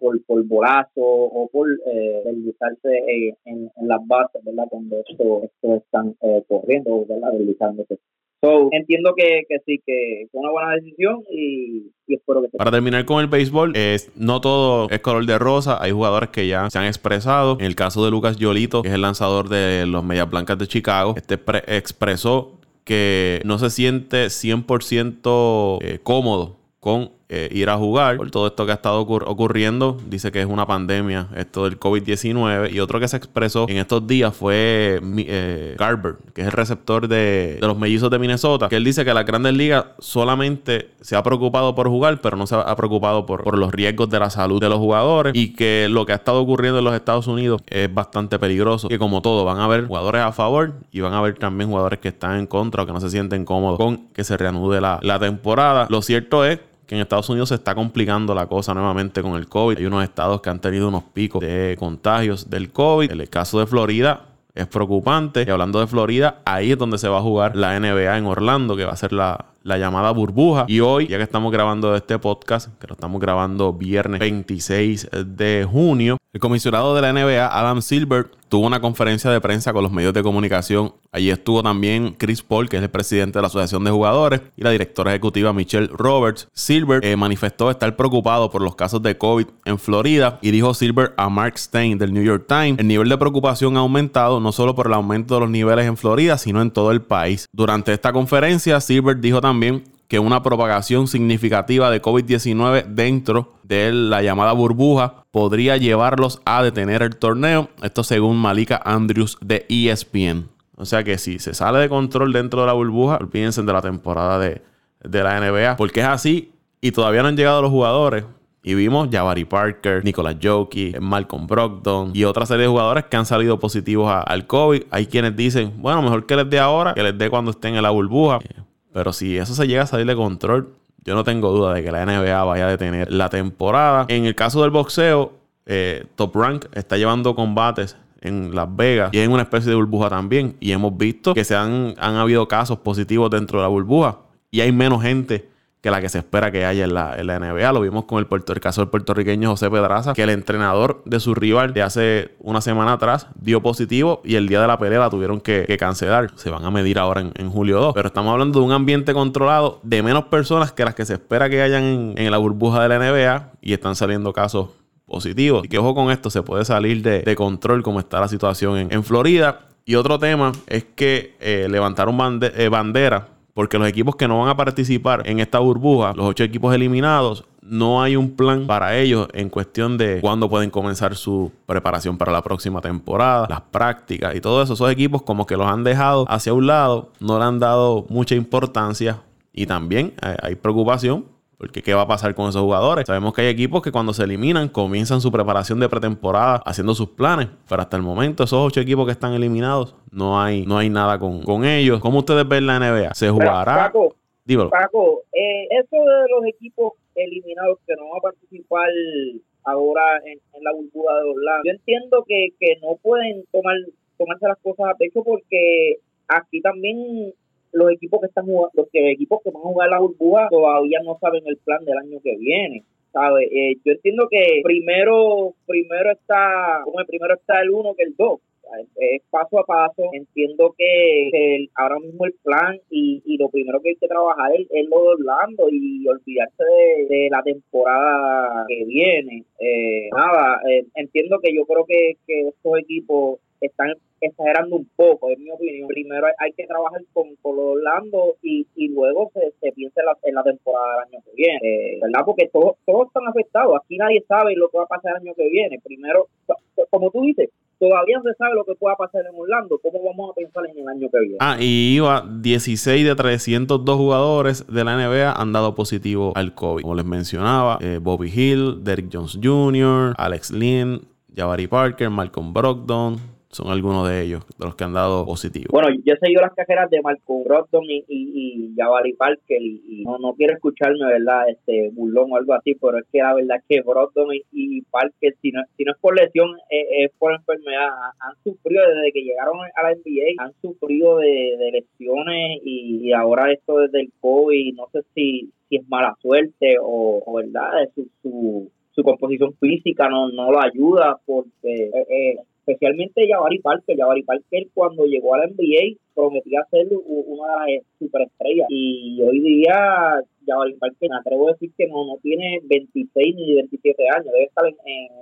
por por bolazo o por eh, deslizarse eh, en, las bases verdad cuando esto, están eh, corriendo verdad deslizándose So, entiendo que, que, sí, que fue una buena decisión y, espero que Para terminar con el béisbol, es, no todo es color de rosa. Hay jugadores que ya se han expresado. En el caso de Lucas Yolito, que es el lanzador de los Medias Blancas de Chicago, este expresó que no se siente 100% eh, cómodo con eh, ir a jugar por todo esto que ha estado ocurriendo. Dice que es una pandemia, esto del COVID-19. Y otro que se expresó en estos días fue eh, Garber, que es el receptor de, los mellizos de Minnesota. Que él dice que la Grandes Ligas solamente se ha preocupado por jugar, pero no se ha preocupado por, por los riesgos de la salud de los jugadores. Y que lo que ha estado ocurriendo en los Estados Unidos es bastante peligroso. Que como todo, van a haber jugadores a favor y van a haber también jugadores que están en contra o que no se sienten cómodos con que se reanude la, la temporada. Lo cierto es en Estados Unidos se está complicando la cosa nuevamente con el COVID. Hay unos estados que han tenido unos picos de contagios del COVID. En el caso de Florida, es preocupante. Y hablando de Florida, ahí es donde se va a jugar la NBA en Orlando, que va a ser la, la llamada burbuja. Y hoy, ya que estamos grabando este podcast, que lo estamos grabando viernes 26 de junio, el comisionado de la NBA, Adam Silver, tuvo una conferencia de prensa con los medios de comunicación. Allí estuvo también Chris Paul, que es el presidente de la Asociación de Jugadores, y la directora ejecutiva Michelle Roberts. Silver eh, manifestó estar preocupado por los casos de COVID en Florida y dijo Silver a Mark Stein del New York Times, el nivel de preocupación ha aumentado no solo por el aumento de los niveles en Florida, sino en todo el país. Durante esta conferencia, Silver dijo también que una propagación significativa de COVID-19 dentro de la llamada burbuja podría llevarlos a detener el torneo. Esto según Malika Andrews de ESPN. O sea que si se sale de control dentro de la burbuja, olvídense de la temporada de, la NBA, porque es así y todavía no han llegado los jugadores. Y vimos Jabari Parker, Nicolas Jokic, Malcolm Brogdon y otra serie de jugadores que han salido positivos al COVID. Hay quienes dicen, bueno, mejor que les dé ahora, que les dé cuando estén en la burbuja. Pero si eso se llega a salir de control, yo no tengo duda de que la NBA vaya a detener la temporada. En el caso del boxeo, eh, Top Rank está llevando combates en Las Vegas y en una especie de burbuja también. Y hemos visto que se han, han habido casos positivos dentro de la burbuja y hay menos gente que la que se espera que haya en la, en la NBA. Lo vimos con el, puerto, caso del puertorriqueño José Pedraza, que el entrenador de su rival de hace una semana atrás dio positivo y el día de la pelea la tuvieron que, cancelar. Se van a medir ahora en, julio 2. Pero estamos hablando de un ambiente controlado de menos personas que las que se espera que hayan en, la burbuja de la NBA y están saliendo casos positivos. Y que ojo con esto, se puede salir de, control como está la situación en, Florida. Y otro tema es que eh, levantaron eh, bandera porque los equipos que no van a participar en esta burbuja, los ocho equipos eliminados, no hay un plan para ellos en cuestión de cuándo pueden comenzar su preparación para la próxima temporada, las prácticas y todo eso. Esos equipos como que los han dejado hacia un lado, no le han dado mucha importancia y también hay preocupación porque ¿qué va a pasar con esos jugadores? Sabemos que hay equipos que cuando se eliminan comienzan su preparación de pretemporada haciendo sus planes. Pero hasta el momento, esos ocho equipos que están eliminados, no hay, no hay nada con, ellos. ¿Cómo ustedes ven la NBA? ¿Se jugará? Paco, Paco eh, eso de los equipos eliminados que no van a participar ahora en, la burbuja de Orlando, yo entiendo que, que no pueden tomar tomarse las cosas a pecho porque aquí también los equipos que están jugando, los que, equipos que van a jugar la burbuja todavía no saben el plan del año que viene. ¿sabes? Eh, yo entiendo que primero primero está, como primero está el uno que el dos es paso a paso. Entiendo que, ahora mismo el plan y, y, lo primero que hay que trabajar es, lo de y olvidarse de, la temporada que viene. Eh, nada, eh, entiendo que yo creo que, que estos equipos están exagerando un poco, en mi opinión. Primero hay, que trabajar con, con Orlando y, y luego se, se piensa en la, temporada del año que viene, eh, ¿verdad? Porque todos, todos están afectados. Aquí nadie sabe lo que va a pasar el año que viene. Primero, como tú dices, todavía no se sabe lo que pueda pasar en Orlando. ¿Cómo vamos a pensar en el año que viene? Ah, y iba 16 de 302 jugadores de la NBA han dado positivo al COVID. Como les mencionaba, eh, Bobby Hill, Derrick Jones Jr., Alex Lynn, Jabari Parker, Malcolm Brogdon, son algunos de ellos, de los que han dado positivo. Bueno, yo he seguido las cajeras de Malcolm Brogdon y, y, Jabari Parker y, no, no quiero escucharme, ¿verdad? Este burlón o algo así, pero es que la verdad es que Brogdon y, Parker, si no, si no es por lesión, es, por enfermedad, han sufrido desde que llegaron a la NBA, han sufrido de, lesiones y, ahora esto desde el COVID, no sé si, si es mala suerte o, ¿verdad? Su, su, su composición física no, no lo ayuda porque eh, eh especialmente Jabari Parker. Jabari Parker cuando llegó a la NBA prometía ser una de las superestrellas y hoy día Jabari Parker me atrevo a decir que no, no tiene 26 ni 27 años, debe estar en,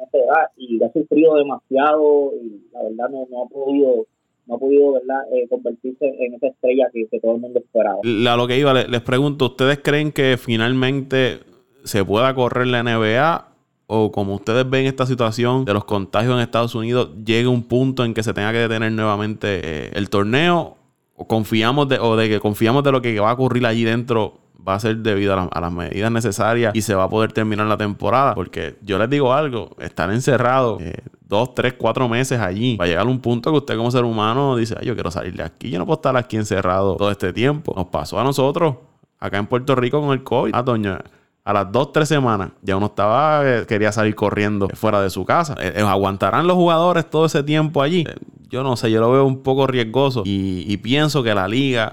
esa edad y ha sufrido demasiado y la verdad no, no ha podido no ha podido ¿verdad? Eh, convertirse en esa estrella que, todo el mundo esperaba. A lo que iba, les pregunto, ¿ustedes creen que finalmente se pueda correr la NBA o como ustedes ven esta situación de los contagios en Estados Unidos, llegue un punto en que se tenga que detener nuevamente eh, el torneo, o confiamos de, o de que confiamos de lo que va a ocurrir allí dentro va a ser debido a, las medidas necesarias y se va a poder terminar la temporada. Porque yo les digo algo, estar encerrado eh, dos, tres, cuatro meses allí, va a llegar un punto que usted como ser humano dice, yo quiero salir de aquí, yo no puedo estar aquí encerrado todo este tiempo. Nos pasó a nosotros, acá en Puerto Rico con el COVID. Ah, doña, a las dos, tres semanas, ya uno estaba, eh, quería salir corriendo fuera de su casa. Eh, eh, ¿Aguantarán los jugadores todo ese tiempo allí? yo no sé, yo lo veo un poco riesgoso y, pienso que la liga,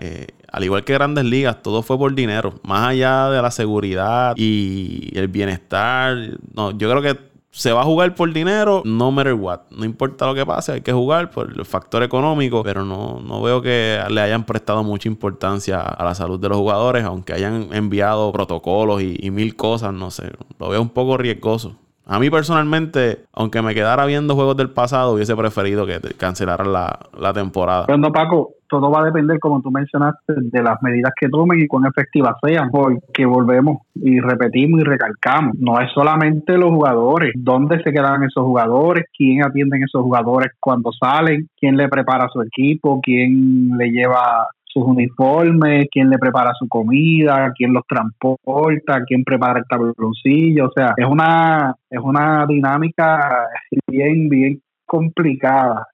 al igual que grandes ligas, todo fue por dinero. Más allá de la seguridad y el bienestar, no, yo creo que se va a jugar por dinero, no matter what. No importa lo que pase, hay que jugar por el factor económico, pero no, no veo que le hayan prestado mucha importancia a la salud de los jugadores, aunque hayan enviado protocolos y, mil cosas, no sé. Lo veo un poco riesgoso. A mí personalmente, aunque me quedara viendo juegos del pasado, hubiese preferido que cancelaran la, la temporada. Pero Paco, todo va a depender, como tú mencionaste, de las medidas que tomen y cuán efectivas sean, porque volvemos y repetimos y recalcamos, no es solamente los jugadores, dónde se quedan esos jugadores, quién atienden esos jugadores cuando salen, quién le prepara su equipo, quién le lleva sus uniformes, quién le prepara su comida, quién los transporta, quién prepara el tabloncillo, o sea, es una es una dinámica bien bien complicada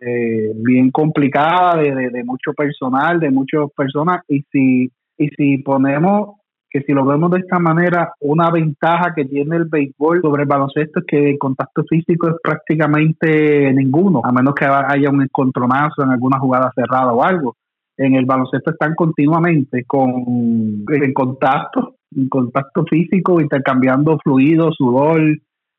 eh, bien complicada de, de, mucho personal, de muchas personas y si y si ponemos que si lo vemos de esta manera, una ventaja que tiene el béisbol sobre el baloncesto es que el contacto físico es prácticamente ninguno, a menos que haya un encontronazo en alguna jugada cerrada o algo. En el baloncesto están continuamente con en contacto, en contacto físico, intercambiando fluidos, sudor,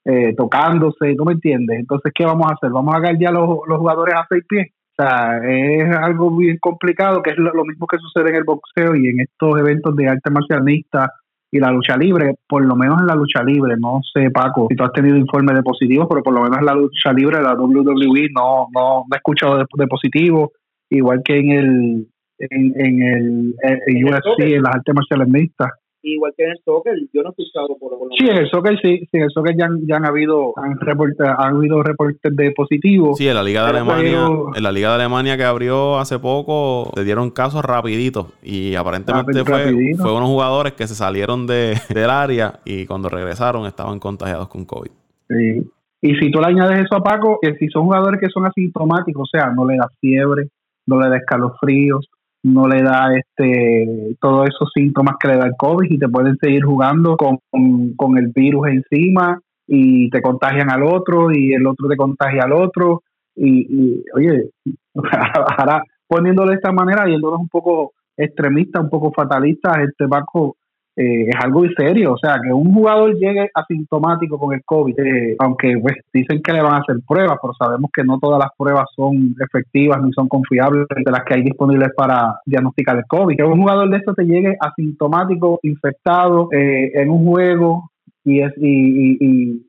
eh, tocándose, ¿no me entiendes? Entonces, ¿qué vamos a hacer? ¿Vamos a ya los, los jugadores a seis pies? O sea, es algo bien complicado, que es lo, mismo que sucede en el boxeo y en estos eventos de arte marcial y la lucha libre, por lo menos en la lucha libre, no sé Paco si tú has tenido informes de positivos, pero por lo menos en la lucha libre, la WWE, no, no, he escuchado de, de positivos, igual que en el en, en el en UFC, en las artes marciales mixtas igual que en el soccer, yo no he escuchado por, por Sí, en el soccer sí, sí en el soccer ya, ya han habido han, han habido reportes de positivos. Sí, en la Liga de Alemania, en la Liga de Alemania que abrió hace poco, se dieron casos rapiditos y aparentemente fue, fue, unos jugadores que se salieron de, del área y cuando regresaron estaban contagiados con COVID. Sí. Y si tú le añades eso a Paco, que si son jugadores que son asintomáticos, o sea, no le da fiebre, no le da escalofríos, no le da este todos esos síntomas que le da el COVID y te pueden seguir jugando con, con, el virus encima y te contagian al otro y el otro te contagia al otro. Y, oye, ahora poniéndolo de esta manera, yéndonos un poco extremista, un poco fatalista, este banco eh, es algo serio. O sea, que un jugador llegue asintomático con el COVID, eh, aunque pues, dicen que le van a hacer pruebas, pero sabemos que no todas las pruebas son efectivas ni son confiables de las que hay disponibles para diagnosticar el COVID. Que un jugador de esto te llegue asintomático, infectado eh, en un juego y, es, y,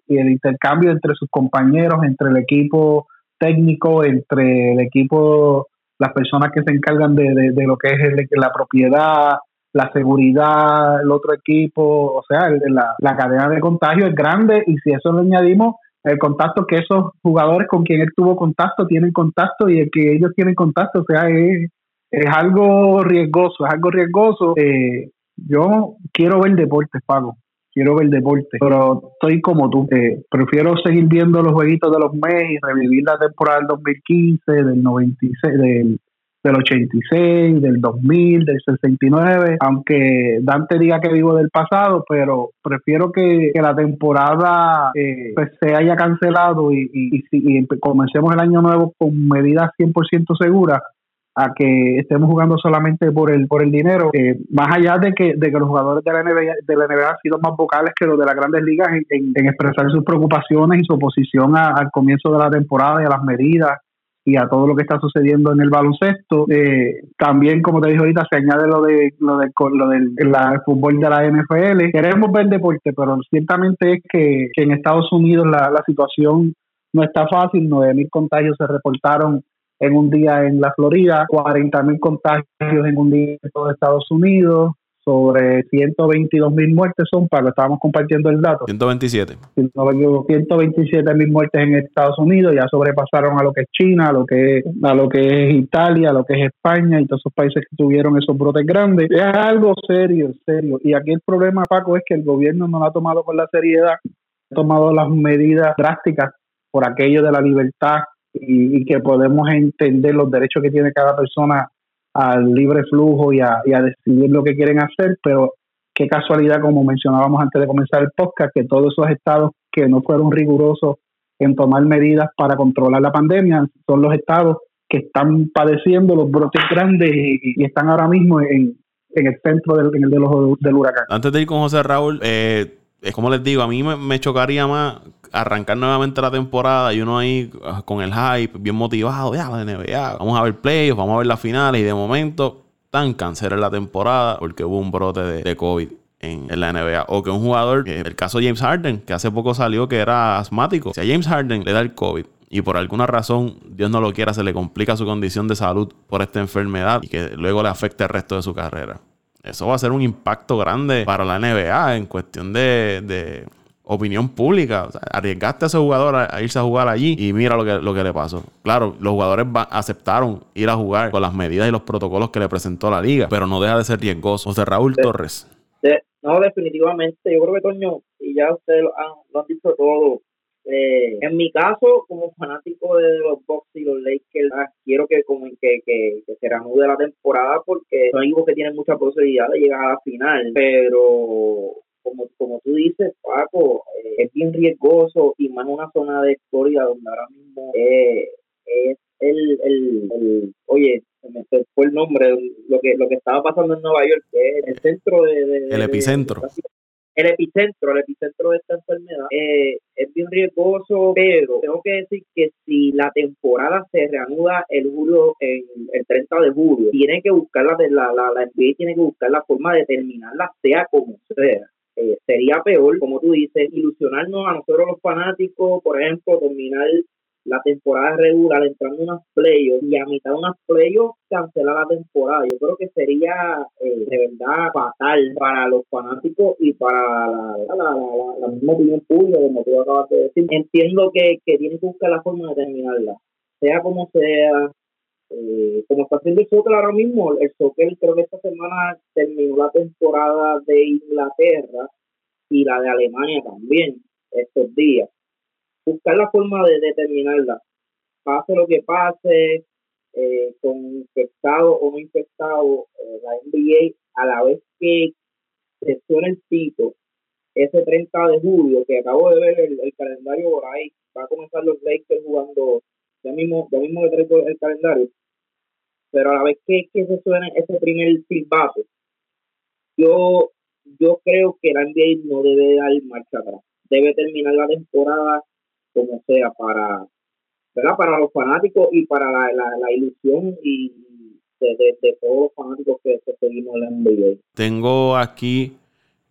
y, el intercambio entre sus compañeros, entre el equipo técnico, entre el equipo las personas que se encargan de, de, lo que es la propiedad, la seguridad, el otro equipo, o sea, la, la cadena de contagio es grande y si eso le añadimos el contacto que esos jugadores con quien él tuvo contacto tienen contacto y el que ellos tienen contacto, o sea, es, es algo riesgoso, es algo riesgoso. Eh, yo quiero ver deportes, Pago, quiero ver deporte, pero estoy como tú, eh, prefiero seguir viendo los jueguitos de los meses y revivir la temporada del 2015, del 96, del del 86, del 2000, del 69, aunque Dante diga que vivo del pasado, pero prefiero que, la temporada eh, pues, se haya cancelado y, y, y, comencemos el año nuevo con medidas 100% seguras a que estemos jugando solamente por el por el dinero, eh, más allá de que, de que los jugadores de la NBA, de la NBA han sido más vocales que los de las grandes ligas en, expresar sus preocupaciones y su oposición al comienzo de la temporada y a las medidas y a todo lo que está sucediendo en el baloncesto. Eh, también, como te dije ahorita, se añade lo de lo, de, lo del fútbol de la NFL. Queremos ver deporte, pero ciertamente es que, en Estados Unidos la, la situación no está fácil. 9.000 contagios se reportaron en un día en la Florida, 40.000 contagios en un día en todo Estados Unidos, sobre 122 mil muertes son, para estábamos compartiendo el dato. 127. 127 mil muertes en Estados Unidos, ya sobrepasaron a lo que es China, a lo que es, a lo que es Italia, a lo que es España y todos esos países que tuvieron esos brotes grandes. Es algo serio, serio. Y aquí el problema, Paco, es que el gobierno no lo ha tomado con la seriedad, ha tomado las medidas drásticas por aquello de la libertad y, y que podemos entender los derechos que tiene cada persona al libre flujo y a, decidir lo que quieren hacer, pero qué casualidad, como mencionábamos antes de comenzar el podcast, que todos esos estados que no fueron rigurosos en tomar medidas para controlar la pandemia son los estados que están padeciendo los brotes grandes y, están ahora mismo en, el centro del, de los, del huracán. Antes de ir con José Raúl, eh, es como les digo, a mí me, chocaría más arrancar nuevamente la temporada y uno ahí ah, con el hype, bien motivado, ya la NBA, vamos a ver playoffs, vamos a ver las finales y de momento tan cáncer en la temporada porque hubo un brote de, COVID. En, la NBA. O que un jugador, el caso de James Harden, que hace poco salió que era asmático. Si a James Harden le da el COVID y por alguna razón, Dios no lo quiera, se le complica su condición de salud por esta enfermedad y que luego le afecte el resto de su carrera eso va a ser un impacto grande para la NBA en cuestión de, opinión pública. arriesgaste a ese jugador a, irse a jugar allí y mira lo que, lo que le pasó. Claro, los jugadores aceptaron ir a jugar con las medidas y los protocolos que le presentó la liga, pero no deja de ser riesgoso. José Raúl Torres. no, definitivamente. Yo creo que, Toño, y ya ustedes lo han, lo han dicho todo, eh, en mi caso, como fanático de los Bucks y los Lakers, ah, quiero que, como, que, que, que se reanude la temporada porque son equipos que tienen mucha posibilidad de llegar a la final, pero como, como tú dices, Paco, eh, es bien riesgoso y más en una zona de Florida donde ahora mismo eh, es el, el, el, oye, se me fue el nombre, lo que lo que estaba pasando en Nueva York, que es el centro de... el epicentro el epicentro, el epicentro de esta enfermedad, eh, es bien riesgoso, pero tengo que decir que si la temporada se reanuda el julio, en el 30 de julio, tiene que buscar la, la, la, la NBA tiene que buscar la forma de terminarla sea como sea. Eh, sería peor, como tú dices, ilusionarnos a nosotros los fanáticos, por ejemplo, terminar la temporada regular, entrando en unos playoffs y a mitad de unos playoffs cancelar la temporada. Yo creo que sería eh, de verdad fatal para los fanáticos y para la, la, la, misma opinión pública, como tú acabas de decir. Entiendo que, que tienen que buscar la forma de terminarla, sea como sea. Eh, como está haciendo el soccer ahora mismo, el soccer creo que esta semana terminó la temporada de Inglaterra y la de Alemania también estos días buscar la forma de determinarla. Pase lo que pase, eh, con infectado o no infectado, eh, la NBA, a la vez que se suena el pito, ese 30 de julio, que acabo de ver el, calendario por ahí, va a comenzar los Lakers jugando, ya mismo, ya mismo que traigo el calendario, pero a la vez que, que se suena ese primer silbato, yo yo creo que la NBA no debe dar marcha atrás. Debe terminar la temporada como sea para, ¿verdad? para los fanáticos y para la, la, ilusión y de, todos los fanáticos que, seguimos en la NBA. Tengo aquí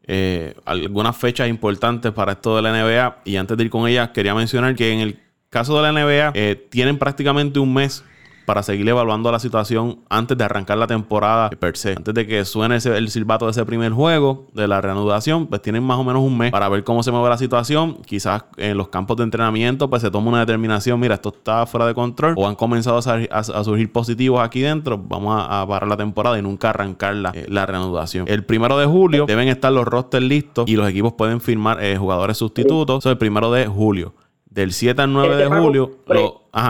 eh, algunas fechas importantes para esto de la NBA y antes de ir con ellas quería mencionar que en el caso de la NBA eh, tienen prácticamente un mes para seguir evaluando la situación antes de arrancar la temporada per se. Antes de que suene el silbato de ese primer juego, de la reanudación, pues tienen más o menos un mes para ver cómo se mueve la situación. Quizás en los campos de entrenamiento, pues se toma una determinación, mira, esto está fuera de control, o han comenzado a, surgir positivos aquí dentro, vamos a, parar la temporada y nunca arrancar la, eh, reanudación. El primero de julio deben estar los rosters listos y los equipos pueden firmar eh, jugadores sustitutos. Eso es el primero de julio. Del 7 al 9 de julio.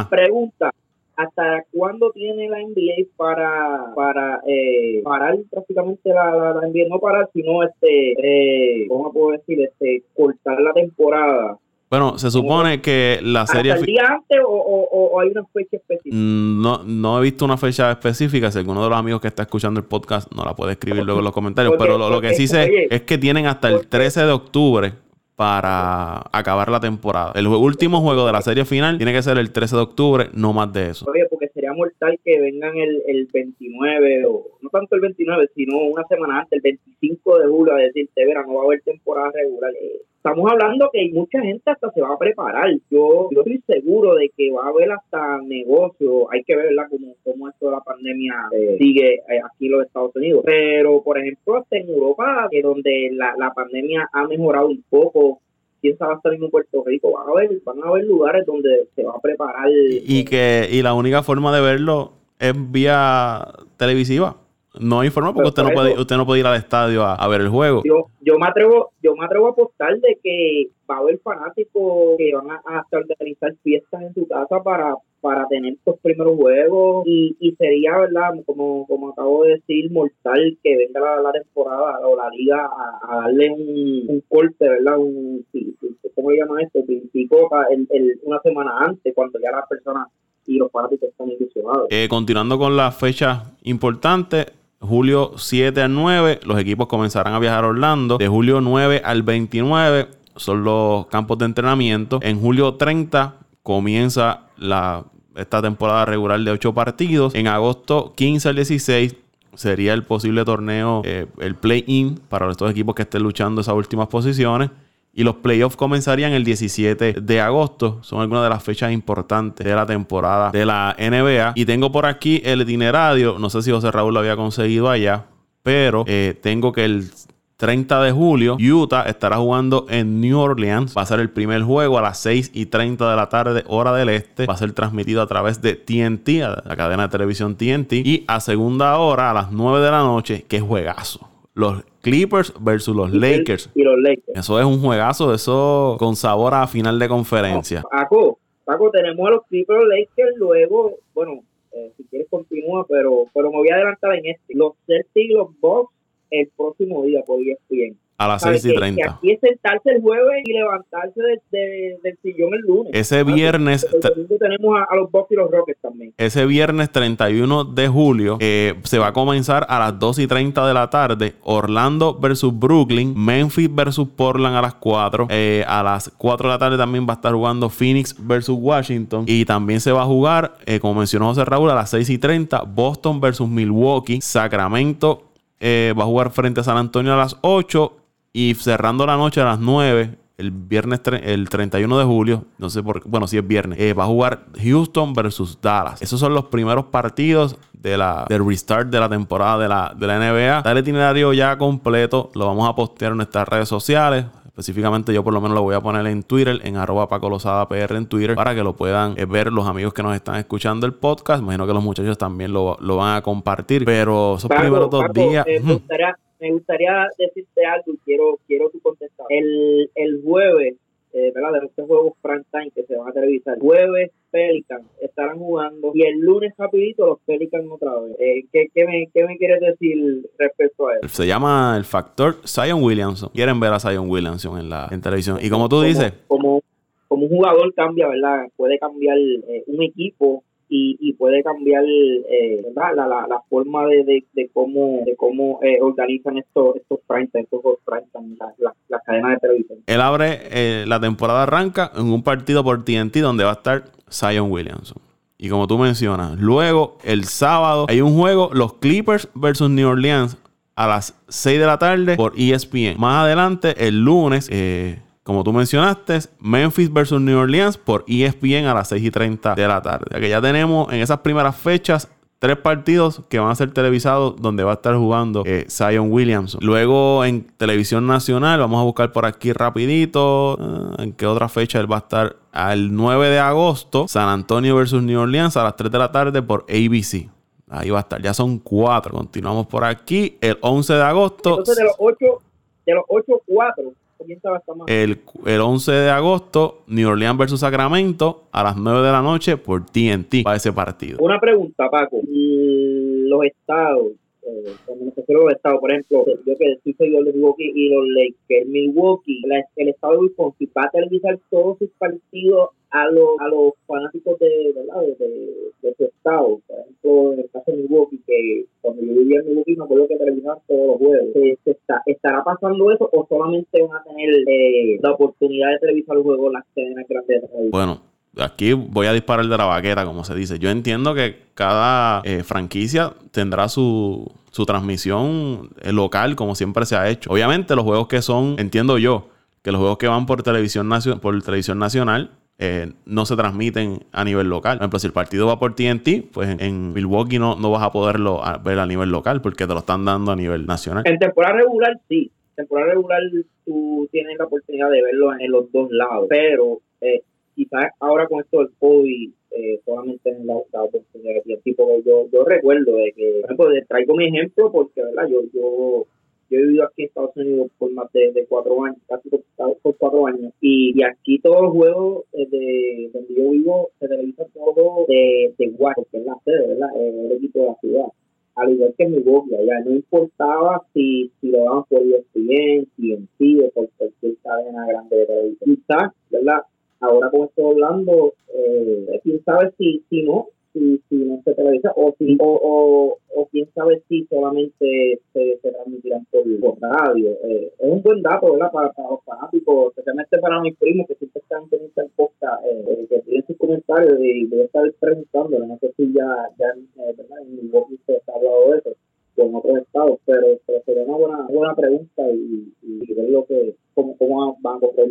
Pregunta, ¿Hasta cuándo tiene la NBA para para eh, parar prácticamente la, la, NBA? No parar, sino, este, eh, ¿cómo puedo decir? Este, cortar la temporada. Bueno, se supone que la serie... ¿Hasta el día antes o, hay una fecha específica? Mm, no, no he visto una fecha específica. Si alguno de los amigos que está escuchando el podcast no la puede escribir luego en los comentarios. pero lo, lo, que sí sé es que tienen hasta el 13 de octubre para acabar la temporada. El último juego de la serie final tiene que ser el 13 de octubre, no más de eso. Oye, porque sería mortal que vengan el, el 29, o no tanto el 29, sino una semana antes, el 25 de julio, a decirte, verá, no va a haber temporada regular. Eh, estamos hablando que mucha gente hasta se va a preparar. Yo, yo estoy seguro de que va a haber hasta negocio. Hay que ver ¿verdad? Cómo, esto de la pandemia eh, sigue eh, aquí en los Estados Unidos. Pero, por ejemplo, hasta en Europa, que donde la, la pandemia ha mejorado un poco, quién sabe hasta en Puerto Rico, van a haber, van a haber lugares donde se va a preparar. Y, que y la única forma de verlo es vía televisiva. No hay forma porque usted no, puede, usted no puede ir al estadio a, ver el juego. Yo, yo me atrevo, yo me atrevo a apostar de que va a haber fanáticos que van a, a organizar fiestas en su casa para, para tener estos primeros juegos y, y sería, ¿verdad? Como, como acabo de decir, mortal que venga la, la temporada o la liga a, darle un, un, corte, ¿verdad? Un, ¿Cómo se llama esto? el, el, una semana antes, cuando ya las personas y los fanáticos están ilusionados. Eh, continuando con las fechas importantes, julio 7 al 9, los equipos comenzarán a viajar a Orlando. De julio 9 al 29 son los campos de entrenamiento. En julio 30 comienza la, esta temporada regular de 8 partidos. En agosto 15 al 16 sería el posible torneo, eh, el play-in para estos equipos que estén luchando esas últimas posiciones. Y los playoffs comenzarían el 17 de agosto. Son algunas de las fechas importantes de la temporada de la NBA. Y tengo por aquí el itinerario. No sé si José Raúl lo había conseguido allá. Pero eh, tengo que el 30 de julio, Utah estará jugando en New Orleans. Va a ser el primer juego a las 6 y 30 de la tarde, hora del este. Va a ser transmitido a través de TNT, la cadena de televisión TNT. Y a segunda hora, a las 9 de la noche, que juegazo los Clippers versus los Lakers. Y los Lakers. Eso es un juegazo, eso con sabor a final de conferencia. Paco, Paco, tenemos a los Clippers Lakers, luego, bueno, eh, si quieres continúa, pero, pero me voy a adelantar en este. Los Celtics y los Bucks el próximo día por bien a las 6 y 30. Que, aquí es sentarse el jueves y levantarse del sillón el lunes. Ese viernes. tenemos a, los Bucks y los Rockets también. Ese viernes 31 de julio eh, se va a comenzar a las 2 y 30 de la tarde. Orlando versus Brooklyn. Memphis versus Portland a las 4. Eh, a las 4 de la tarde también va a estar jugando Phoenix versus Washington. Y también se va a jugar, eh, como mencionó José Raúl, a las 6 y 30. Boston versus Milwaukee. Sacramento va a jugar frente a San Antonio a las 8 y cerrando la noche a las 9, el viernes, el 31 de julio, no sé por qué, bueno, si es viernes, eh, va a jugar Houston versus Dallas. Esos son los primeros partidos de la, del restart de la temporada de la, de la NBA. Está el itinerario ya completo, lo vamos a postear en nuestras redes sociales. Específicamente yo por lo menos lo voy a poner en Twitter, en arroba Paco PR en Twitter, para que lo puedan eh, ver los amigos que nos están escuchando el podcast. Imagino que los muchachos también lo, van a compartir. Pero esos primeros dos días... Eh, me gustaría decirte algo y quiero, quiero tu contestar. El, el jueves, eh, ¿verdad? De estos juegos prime time que se van a televisar. Jueves, Pelican estarán jugando y el lunes rapidito los Pelican otra vez. Eh, ¿qué, qué, me, ¿Qué me quieres decir respecto a eso? Se llama el factor Zion Williamson. Quieren ver a Zion Williamson en la en televisión. Y como tú dices... Como, como un jugador cambia, ¿verdad? Puede cambiar eh, un equipo y, y puede cambiar eh. La, la, la forma de, de, de cómo de cómo eh, organizan estos estos prime estos prime las la, la cadenas de televisión. Él abre, eh, la temporada arranca en un partido por TNT donde va a estar Zion Williamson. Y como tú mencionas, luego el sábado hay un juego, los Clippers versus New Orleans a las 6 de la tarde por ESPN. Más adelante, el lunes, eh, como tú mencionaste, Memphis versus New Orleans por ESPN a las 6 y 30 de la tarde. Que ya tenemos en esas primeras fechas tres partidos que van a ser televisados donde va a estar jugando eh, Zion Williamson. Luego en televisión nacional, vamos a buscar por aquí rapidito uh, en qué otra fecha él va a estar. Al 9 de agosto, San Antonio versus New Orleans a las 3 de la tarde por ABC. Ahí va a estar, ya son cuatro. Continuamos por aquí. El 11 de agosto. Entonces de los 8, de los 8, 4 el, el 11 de agosto, New Orleans versus Sacramento a las 9 de la noche por TNT para ese partido. Una pregunta, Paco. Los estados, eh, refiero a los estados, por ejemplo, yo que estoy seguidor de Milwaukee y los Lakers, Milwaukee, el estado de Wisconsin va a televisar todos sus partidos a los, a los fanáticos de. De, de, su estado. Por ejemplo, en el caso de Milwaukee, que cuando yo vivía en Milwaukee me acuerdo que televisaban todos los juegos. ¿Se, está, ¿Estará pasando eso o solamente van a tener eh, la oportunidad de televisar los juegos las cadenas grandes de Bueno, aquí voy a disparar de la vaqueta, como se dice. Yo entiendo que cada eh, franquicia tendrá su, su transmisión eh, local, como siempre se ha hecho. Obviamente, los juegos que son, entiendo yo, que los juegos que van por televisión, por televisión nacional eh, no se transmiten a nivel local. Por ejemplo, si el partido va por TNT, pues en, Milwaukee no, no vas a poderlo ver a nivel local porque te lo están dando a nivel nacional. En temporada regular sí. En temporada regular tú tienes la oportunidad de verlo en los dos lados, pero eh, quizás ahora con esto del COVID eh, solamente en la, la oportunidad de TNT, porque yo, yo recuerdo de que, ejemplo, traigo mi ejemplo porque, ¿verdad? Yo, yo yo he vivido aquí en Estados Unidos por más de, cuatro años, casi por, cuatro años, y, aquí todos los juegos eh, de donde yo vivo se televisan todo de, de que es la sede, ¿verdad? El equipo de la ciudad. Al igual que en Milwaukee, ya no importaba si, si lo daban por ESPN, si en sí, o por cualquier cadena grande de televisión. Quizás, ¿verdad? Ahora como estoy hablando, eh, quién sabe si, si no, si, no se televisa o si o, o, quién sabe si solamente se, se transmitirán por, radio. Eh, es un buen dato, ¿verdad? Para, los fanáticos, especialmente para mis primos que siempre están teniendo en posta, eh, eh, que tienen sus comentarios y voy a estar preguntándole, no sé si ya, ya eh, ¿verdad? En mi se ha hablado de eso con otros estados, pero, pero sería una buena, buena pregunta y, y ver lo que, cómo, cómo van a correr.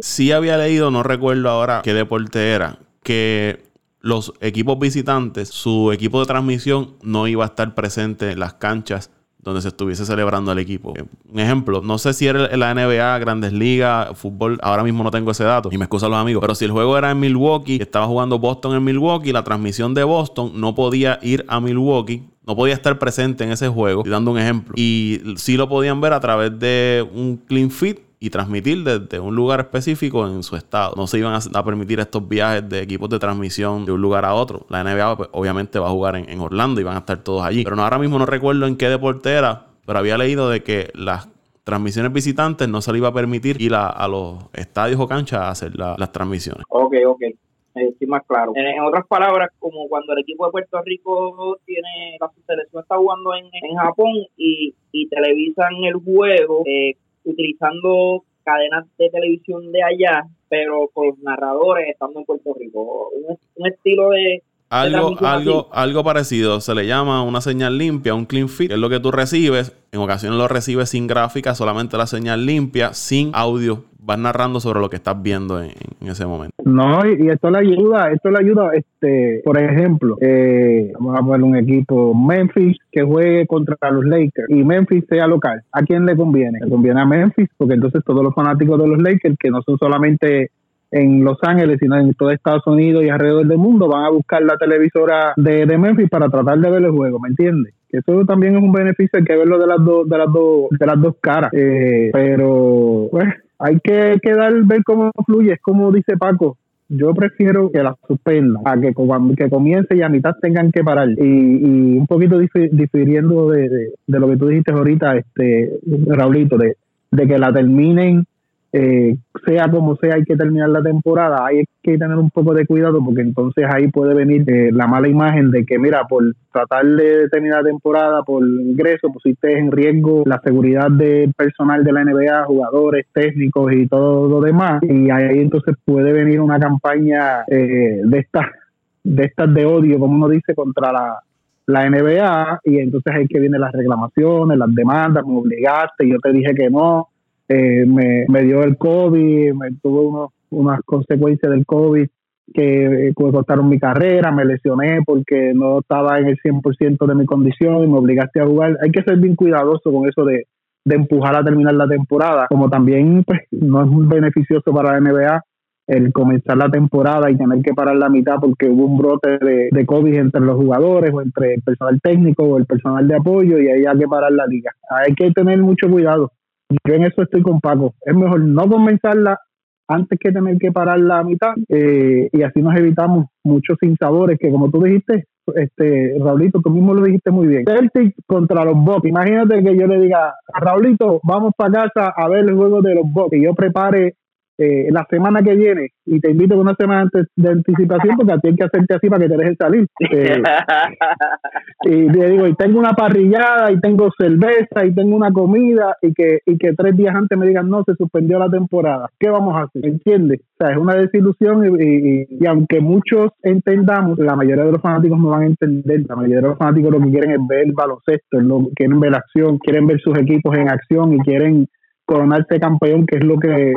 Sí había leído, no recuerdo ahora qué deporte era, que los equipos visitantes, su equipo de transmisión no iba a estar presente en las canchas donde se estuviese celebrando el equipo. Un ejemplo, no sé si era la NBA, Grandes Ligas, fútbol, ahora mismo no tengo ese dato y me excusan los amigos, pero si el juego era en Milwaukee, estaba jugando Boston en Milwaukee, la transmisión de Boston no podía ir a Milwaukee, no podía estar presente en ese juego, dando un ejemplo. Y sí lo podían ver a través de un clean fit y transmitir desde un lugar específico en su estado. No se iban a, permitir estos viajes de equipos de transmisión de un lugar a otro. La NBA pues, obviamente va a jugar en, Orlando y van a estar todos allí. Pero no, ahora mismo no recuerdo en qué deporte era, pero había leído de que las transmisiones visitantes no se le iba a permitir ir a, los estadios o canchas a hacer las transmisiones. Ok, ok. Estoy más claro. En, otras palabras, como cuando el equipo de Puerto Rico tiene la selección está jugando en, Japón y, y televisan el juego, eh, utilizando cadenas de televisión de allá, pero con narradores estando en Puerto Rico. Un, estilo de... Algo, algo, algo parecido, se le llama una señal limpia, un clean feed, que es lo que tú recibes, en ocasiones lo recibes sin gráfica, solamente la señal limpia, sin audio vas narrando sobre lo que estás viendo en, ese momento. No, y, esto le ayuda, esto le ayuda, este, por ejemplo, eh, vamos a poner un equipo Memphis que juegue contra los Lakers y Memphis sea local. ¿A quién le conviene? Le conviene a Memphis porque entonces todos los fanáticos de los Lakers que no son solamente en Los Ángeles, sino en todo Estados Unidos y alrededor del mundo, van a buscar la televisora de, de Memphis para tratar de ver el juego, ¿me entiendes? Eso también es un beneficio, hay que verlo de las dos, de las dos, de las dos caras. Eh, pero, pues, hay que, quedar ver cómo fluye, es como dice Paco, yo prefiero que la suspenda a que, que comience y a mitad tengan que parar. Y, y un poquito difiriendo de, de, lo que tú dijiste ahorita, este Raulito, de, de que la terminen eh, sea como sea, hay que terminar la temporada, hay que tener un poco de cuidado porque entonces ahí puede venir eh, la mala imagen de que, mira, por tratar de terminar la temporada, por ingreso, pusiste en riesgo la seguridad del personal de la NBA, jugadores, técnicos y todo lo demás. Y ahí entonces puede venir una campaña eh, de estas de estas de odio, como uno dice, contra la, la NBA y entonces ahí que vienen las reclamaciones, las demandas, me obligaste, yo te dije que no, eh, me, me, dio el COVID, me tuvo unas consecuencias del COVID que eh, cortaron mi carrera, me lesioné porque no estaba en el 100% de mi condición y me obligaste a jugar. Hay que ser bien cuidadoso con eso de, de empujar a terminar la temporada, como también pues, no es muy beneficioso para la NBA el comenzar la temporada y tener que parar la mitad porque hubo un brote de, de COVID entre los jugadores o entre el personal técnico o el personal de apoyo y ahí hay que parar la liga. Hay que tener mucho cuidado. Yo en eso estoy con Paco. Es mejor no comenzarla antes que tener que parar la mitad eh, y así nos evitamos muchos sinsabores que como tú dijiste, este Raulito, tú mismo lo dijiste muy bien. Celtic contra los Bucks. Imagínate que yo le diga Raulito, vamos para casa a ver el juego de los Bucks, que yo prepare eh, la semana que viene y te invito con una semana antes de anticipación porque tienes que hacerte así para que te dejes salir. Eh, y te digo, y tengo una parrillada y tengo cerveza y tengo una comida y que, y que tres días antes me digan no, se suspendió la temporada. ¿Qué vamos a hacer? ¿Entiendes? O sea, es una desilusión y, y, aunque muchos entendamos, la mayoría de los fanáticos no van a entender. La mayoría de los fanáticos lo que quieren es ver el baloncesto, lo, quieren ver la acción, quieren ver sus equipos en acción y quieren coronarse campeón, que es lo que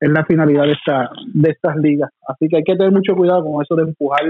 es la finalidad de, esta, de estas ligas. Así que hay que tener mucho cuidado con eso de empujar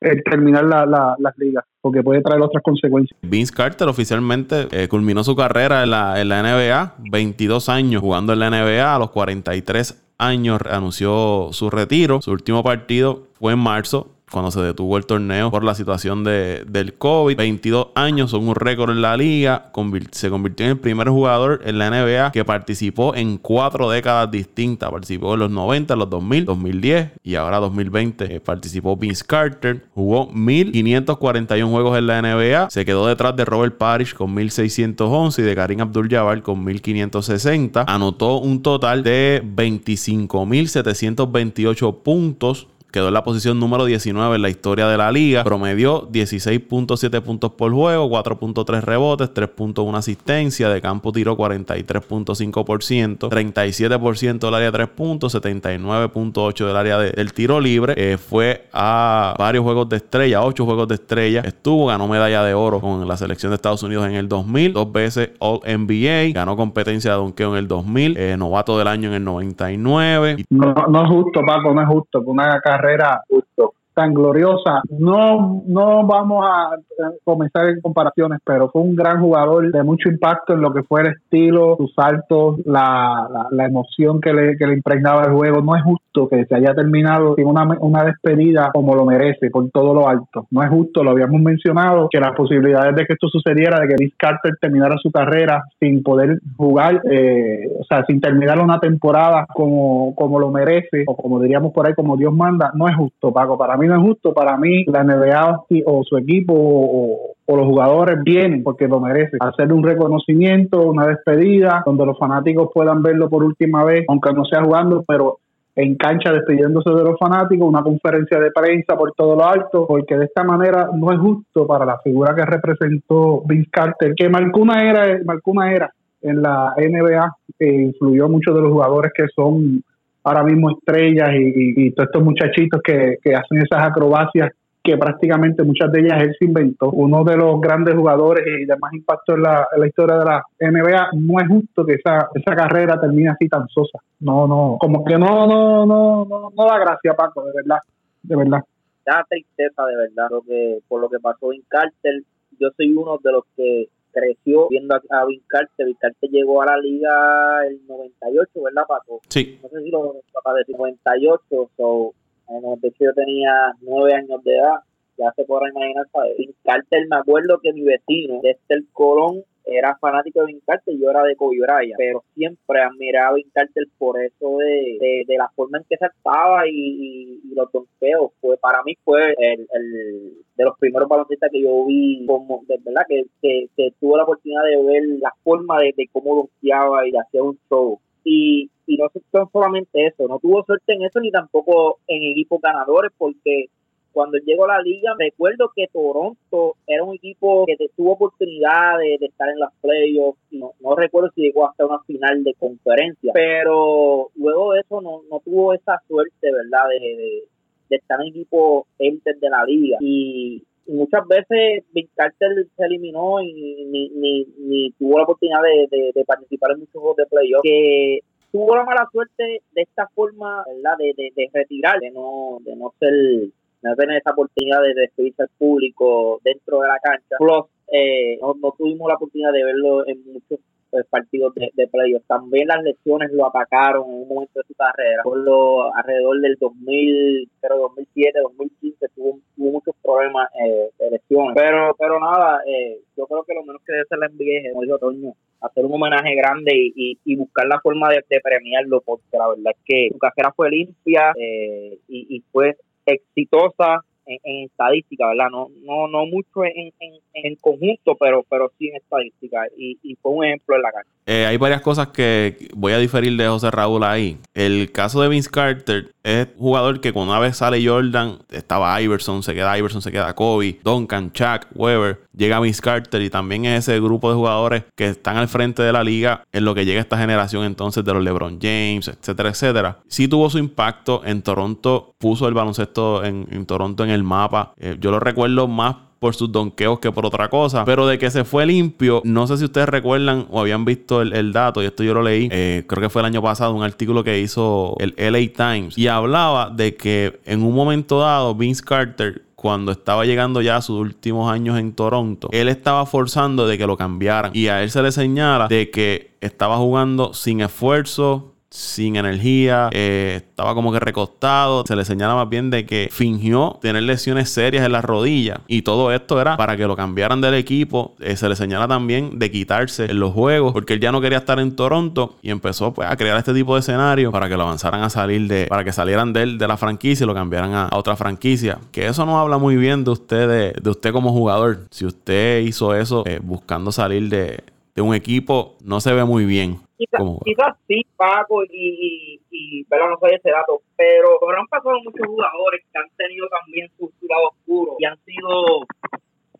el terminar la, las ligas, porque puede traer otras consecuencias. Vince Carter oficialmente eh, culminó su carrera en la, en la NBA, 22 años jugando en la NBA, a los 43 años anunció su retiro. Su último partido fue en marzo cuando se detuvo el torneo por la situación de, del COVID. 22 años, son un récord en la liga. se convirtió en el primer jugador en la NBA que participó en cuatro décadas distintas. Participó en los 90, los 2000, 2010 y ahora 2020. Eh, participó Vince Carter. Jugó 1541 juegos en la NBA. Se quedó detrás de Robert Parrish con 1611 y de Karim Abdul-Jabbar con 1560. Anotó un total de 25.728 puntos Quedó en la posición número 19 en la historia de la liga. Promedió 16.7 puntos por juego, 4.3 rebotes, 3.1 asistencia. De campo tiró 43.5%, 37% del área de 3 puntos, 79.8 del área del tiro libre. Eh, fue a varios juegos de estrella, 8 juegos de estrella. Estuvo, ganó medalla de oro con la selección de Estados Unidos en el 2000, dos veces All NBA, ganó competencia de donkeo en el 2000, eh, novato del año en el 99. No, no es justo, Paco, no es justo una justo tan gloriosa. No, no vamos a comenzar en comparaciones, pero fue un gran jugador de mucho impacto en lo que fue el estilo, sus saltos, la, la, emoción que le, que le, impregnaba el juego. No es justo que se haya terminado sin una, una despedida como lo merece, por todo lo alto. No es justo, lo habíamos mencionado, que las posibilidades de que esto sucediera, de que Vince Carter terminara su carrera sin poder jugar, eh, o sea, sin terminar una temporada como, como lo merece, o como diríamos por ahí, como Dios manda, no es justo, Paco. Para mí no es justo, para mí la NBA o su equipo o, los jugadores vienen porque lo merecen. Hacer un reconocimiento, una despedida, donde los fanáticos puedan verlo por última vez, aunque no sea jugando, pero en cancha despidiéndose de los fanáticos, una conferencia de prensa por todo lo alto, porque de esta manera no es justo para la figura que representó Vince Carter, que marcó era, marcó era en la NBA, que influyó a muchos de los jugadores que son ahora mismo estrellas y, todos estos muchachitos que, hacen esas acrobacias que prácticamente muchas de ellas él se inventó. Uno de los grandes jugadores y de más impacto en la, historia de la NBA, no es justo que esa, esa carrera termine así tan sosa. No, no, como que no, no, no, no, no da gracia, Paco, de verdad, de verdad. Da tristeza, de verdad, que, por lo que pasó en Carter. Yo soy uno de los que creció viendo a, a Vincarte. Vincarte llegó a la liga el 98, ¿verdad, Paco? Sí. No sé si lo papá de 98, so, en el 98 yo tenía nueve años de edad. Ya se podrá imaginar, ¿sabes? Vincarte, me acuerdo que mi vecino, el Colón, era fanático de Vince Carter, yo era de Kobe Bryant, pero siempre admiraba a Vince Carter por eso de, de, la forma en que se estaba y, y, los donkeos. Fue, para mí fue el, el, de los primeros baloncistas que yo vi, como de verdad, que, que, tuve la oportunidad de ver la forma de, cómo donkeaba y hacía un show. Y, y no solamente eso, no tuvo suerte en eso ni tampoco en equipos ganadores porque cuando llegó a la liga, recuerdo que Toronto era un equipo que tuvo oportunidad de, estar en las playoffs, no, no recuerdo si llegó hasta una final de conferencia, pero luego de eso no, no tuvo esa suerte, ¿verdad? De, de, estar en equipo élite de la liga. Y, muchas veces Big Carter se eliminó y ni, ni, ni tuvo la oportunidad de, de, participar en muchos juegos de playoffs. Que tuvo la mala suerte de esta forma, ¿verdad? De, de, de retirar, de no, de no ser no tener esa oportunidad de despedirse al público dentro de la cancha. Plus, eh, no, tuvimos la oportunidad de verlo en muchos pues, partidos de, de playoffs. También las lesiones lo atacaron en un momento de su carrera. Por lo alrededor del 2000, pero 2007, 2015 tuvo, tuvo muchos problemas eh, de lesiones. Pero, pero nada, eh, yo creo que lo menos que debe hacer la NBA como dijo Toño, hacer un homenaje grande y, y, buscar la forma de, premiarlo, porque la verdad es que su carrera fue limpia y, y fue exitosa en, estadística, ¿verdad? No, no, no mucho en, en, conjunto, pero, pero sí en estadística. Y, y fue un ejemplo en la cancha. Eh, hay varias cosas que voy a diferir de José Raúl ahí. El caso de Vince Carter es un jugador que cuando una vez sale Jordan, estaba Iverson, se queda Iverson, se queda Kobe, Duncan, Chuck, Weber, llega Vince Carter y también es ese grupo de jugadores que están al frente de la liga en lo que llega esta generación entonces de los LeBron James, etcétera, etcétera. Sí tuvo su impacto en Toronto, puso el baloncesto en, en Toronto en el mapa. Eh, yo lo recuerdo más por sus donkeos que por otra cosa. Pero de que se fue limpio, no sé si ustedes recuerdan o habían visto el, dato, y esto yo lo leí, eh, creo que fue el año pasado, un artículo que hizo el LA Times, y hablaba de que en un momento dado Vince Carter cuando estaba llegando ya a sus últimos años en Toronto, él estaba forzando de que lo cambiaran. Y a él se le señala de que estaba jugando sin esfuerzo, sin energía, eh, estaba como que recostado. Se le señala más bien de que fingió tener lesiones serias en la rodilla. Y todo esto era para que lo cambiaran del equipo. Eh, se le señala también de quitarse en los juegos porque él ya no quería estar en Toronto y empezó pues, a crear este tipo de escenario para que lo avanzaran a salir de, para que salieran de él, de la franquicia y lo cambiaran a, otra franquicia. Que eso no habla muy bien de usted, de, usted como jugador. Si usted hizo eso eh, buscando salir de, de un equipo, no se ve muy bien. Quizás, sí, Paco, y, y, no sé ese dato, pero, han pasado muchos jugadores que han tenido también su, lado oscuro y han sido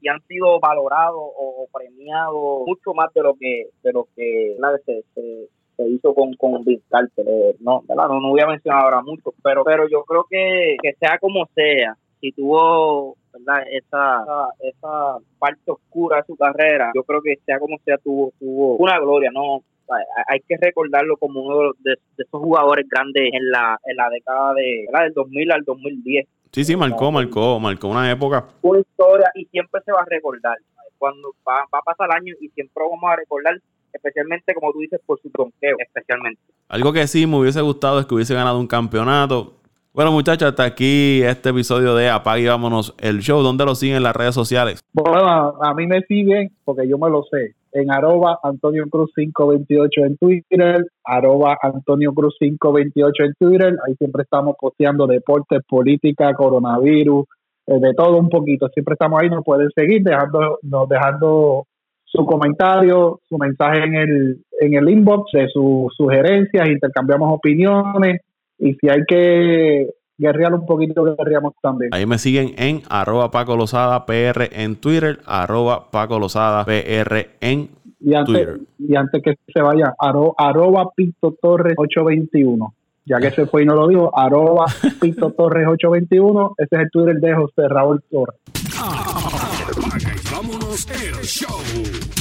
y han sido valorados o premiados mucho más de lo que de lo que se, se, hizo con, con Vince Carter. Eh, no, ¿verdad? No, no voy a mencionar ahora mucho, pero pero yo creo que, que sea como sea, si tuvo ¿verdad? Esa, esa, parte oscura de su carrera, yo creo que sea como sea, tuvo, tuvo una gloria, ¿no? hay que recordarlo como uno de, esos jugadores grandes en la, en la década de, del 2000 al 2010. Sí, sí, marcó, marcó, marcó una época. Una historia y siempre se va a recordar. Cuando va, va a pasar el año y siempre vamos a recordar, especialmente como tú dices, por su tronqueo, especialmente. Algo que sí me hubiese gustado es que hubiese ganado un campeonato. Bueno, muchachos, hasta aquí este episodio de Apague y Vámonos el show. ¿Dónde lo siguen en las redes sociales? Bueno, a mí me siguen porque yo me lo sé en arroba Antonio Cruz 528 en Twitter, arroba Antonio Cruz 528 en Twitter, ahí siempre estamos posteando deportes, política, coronavirus, eh, de todo un poquito, siempre estamos ahí, nos pueden seguir dejando, nos dejando su comentario, su mensaje en el, en el inbox de sus sugerencias, intercambiamos opiniones y si hay que guerrear un poquito, guerreamos también. Ahí me siguen en arroba Paco Lozada PR en Twitter, arroba Paco Lozada PR en y antes, Twitter. Y antes que se vaya, arroba Pinto Torres 821. Ya que se fue y no lo dijo, arroba Pinto Torres 821. Ese es el Twitter de José Raúl Torres. vámonos el show.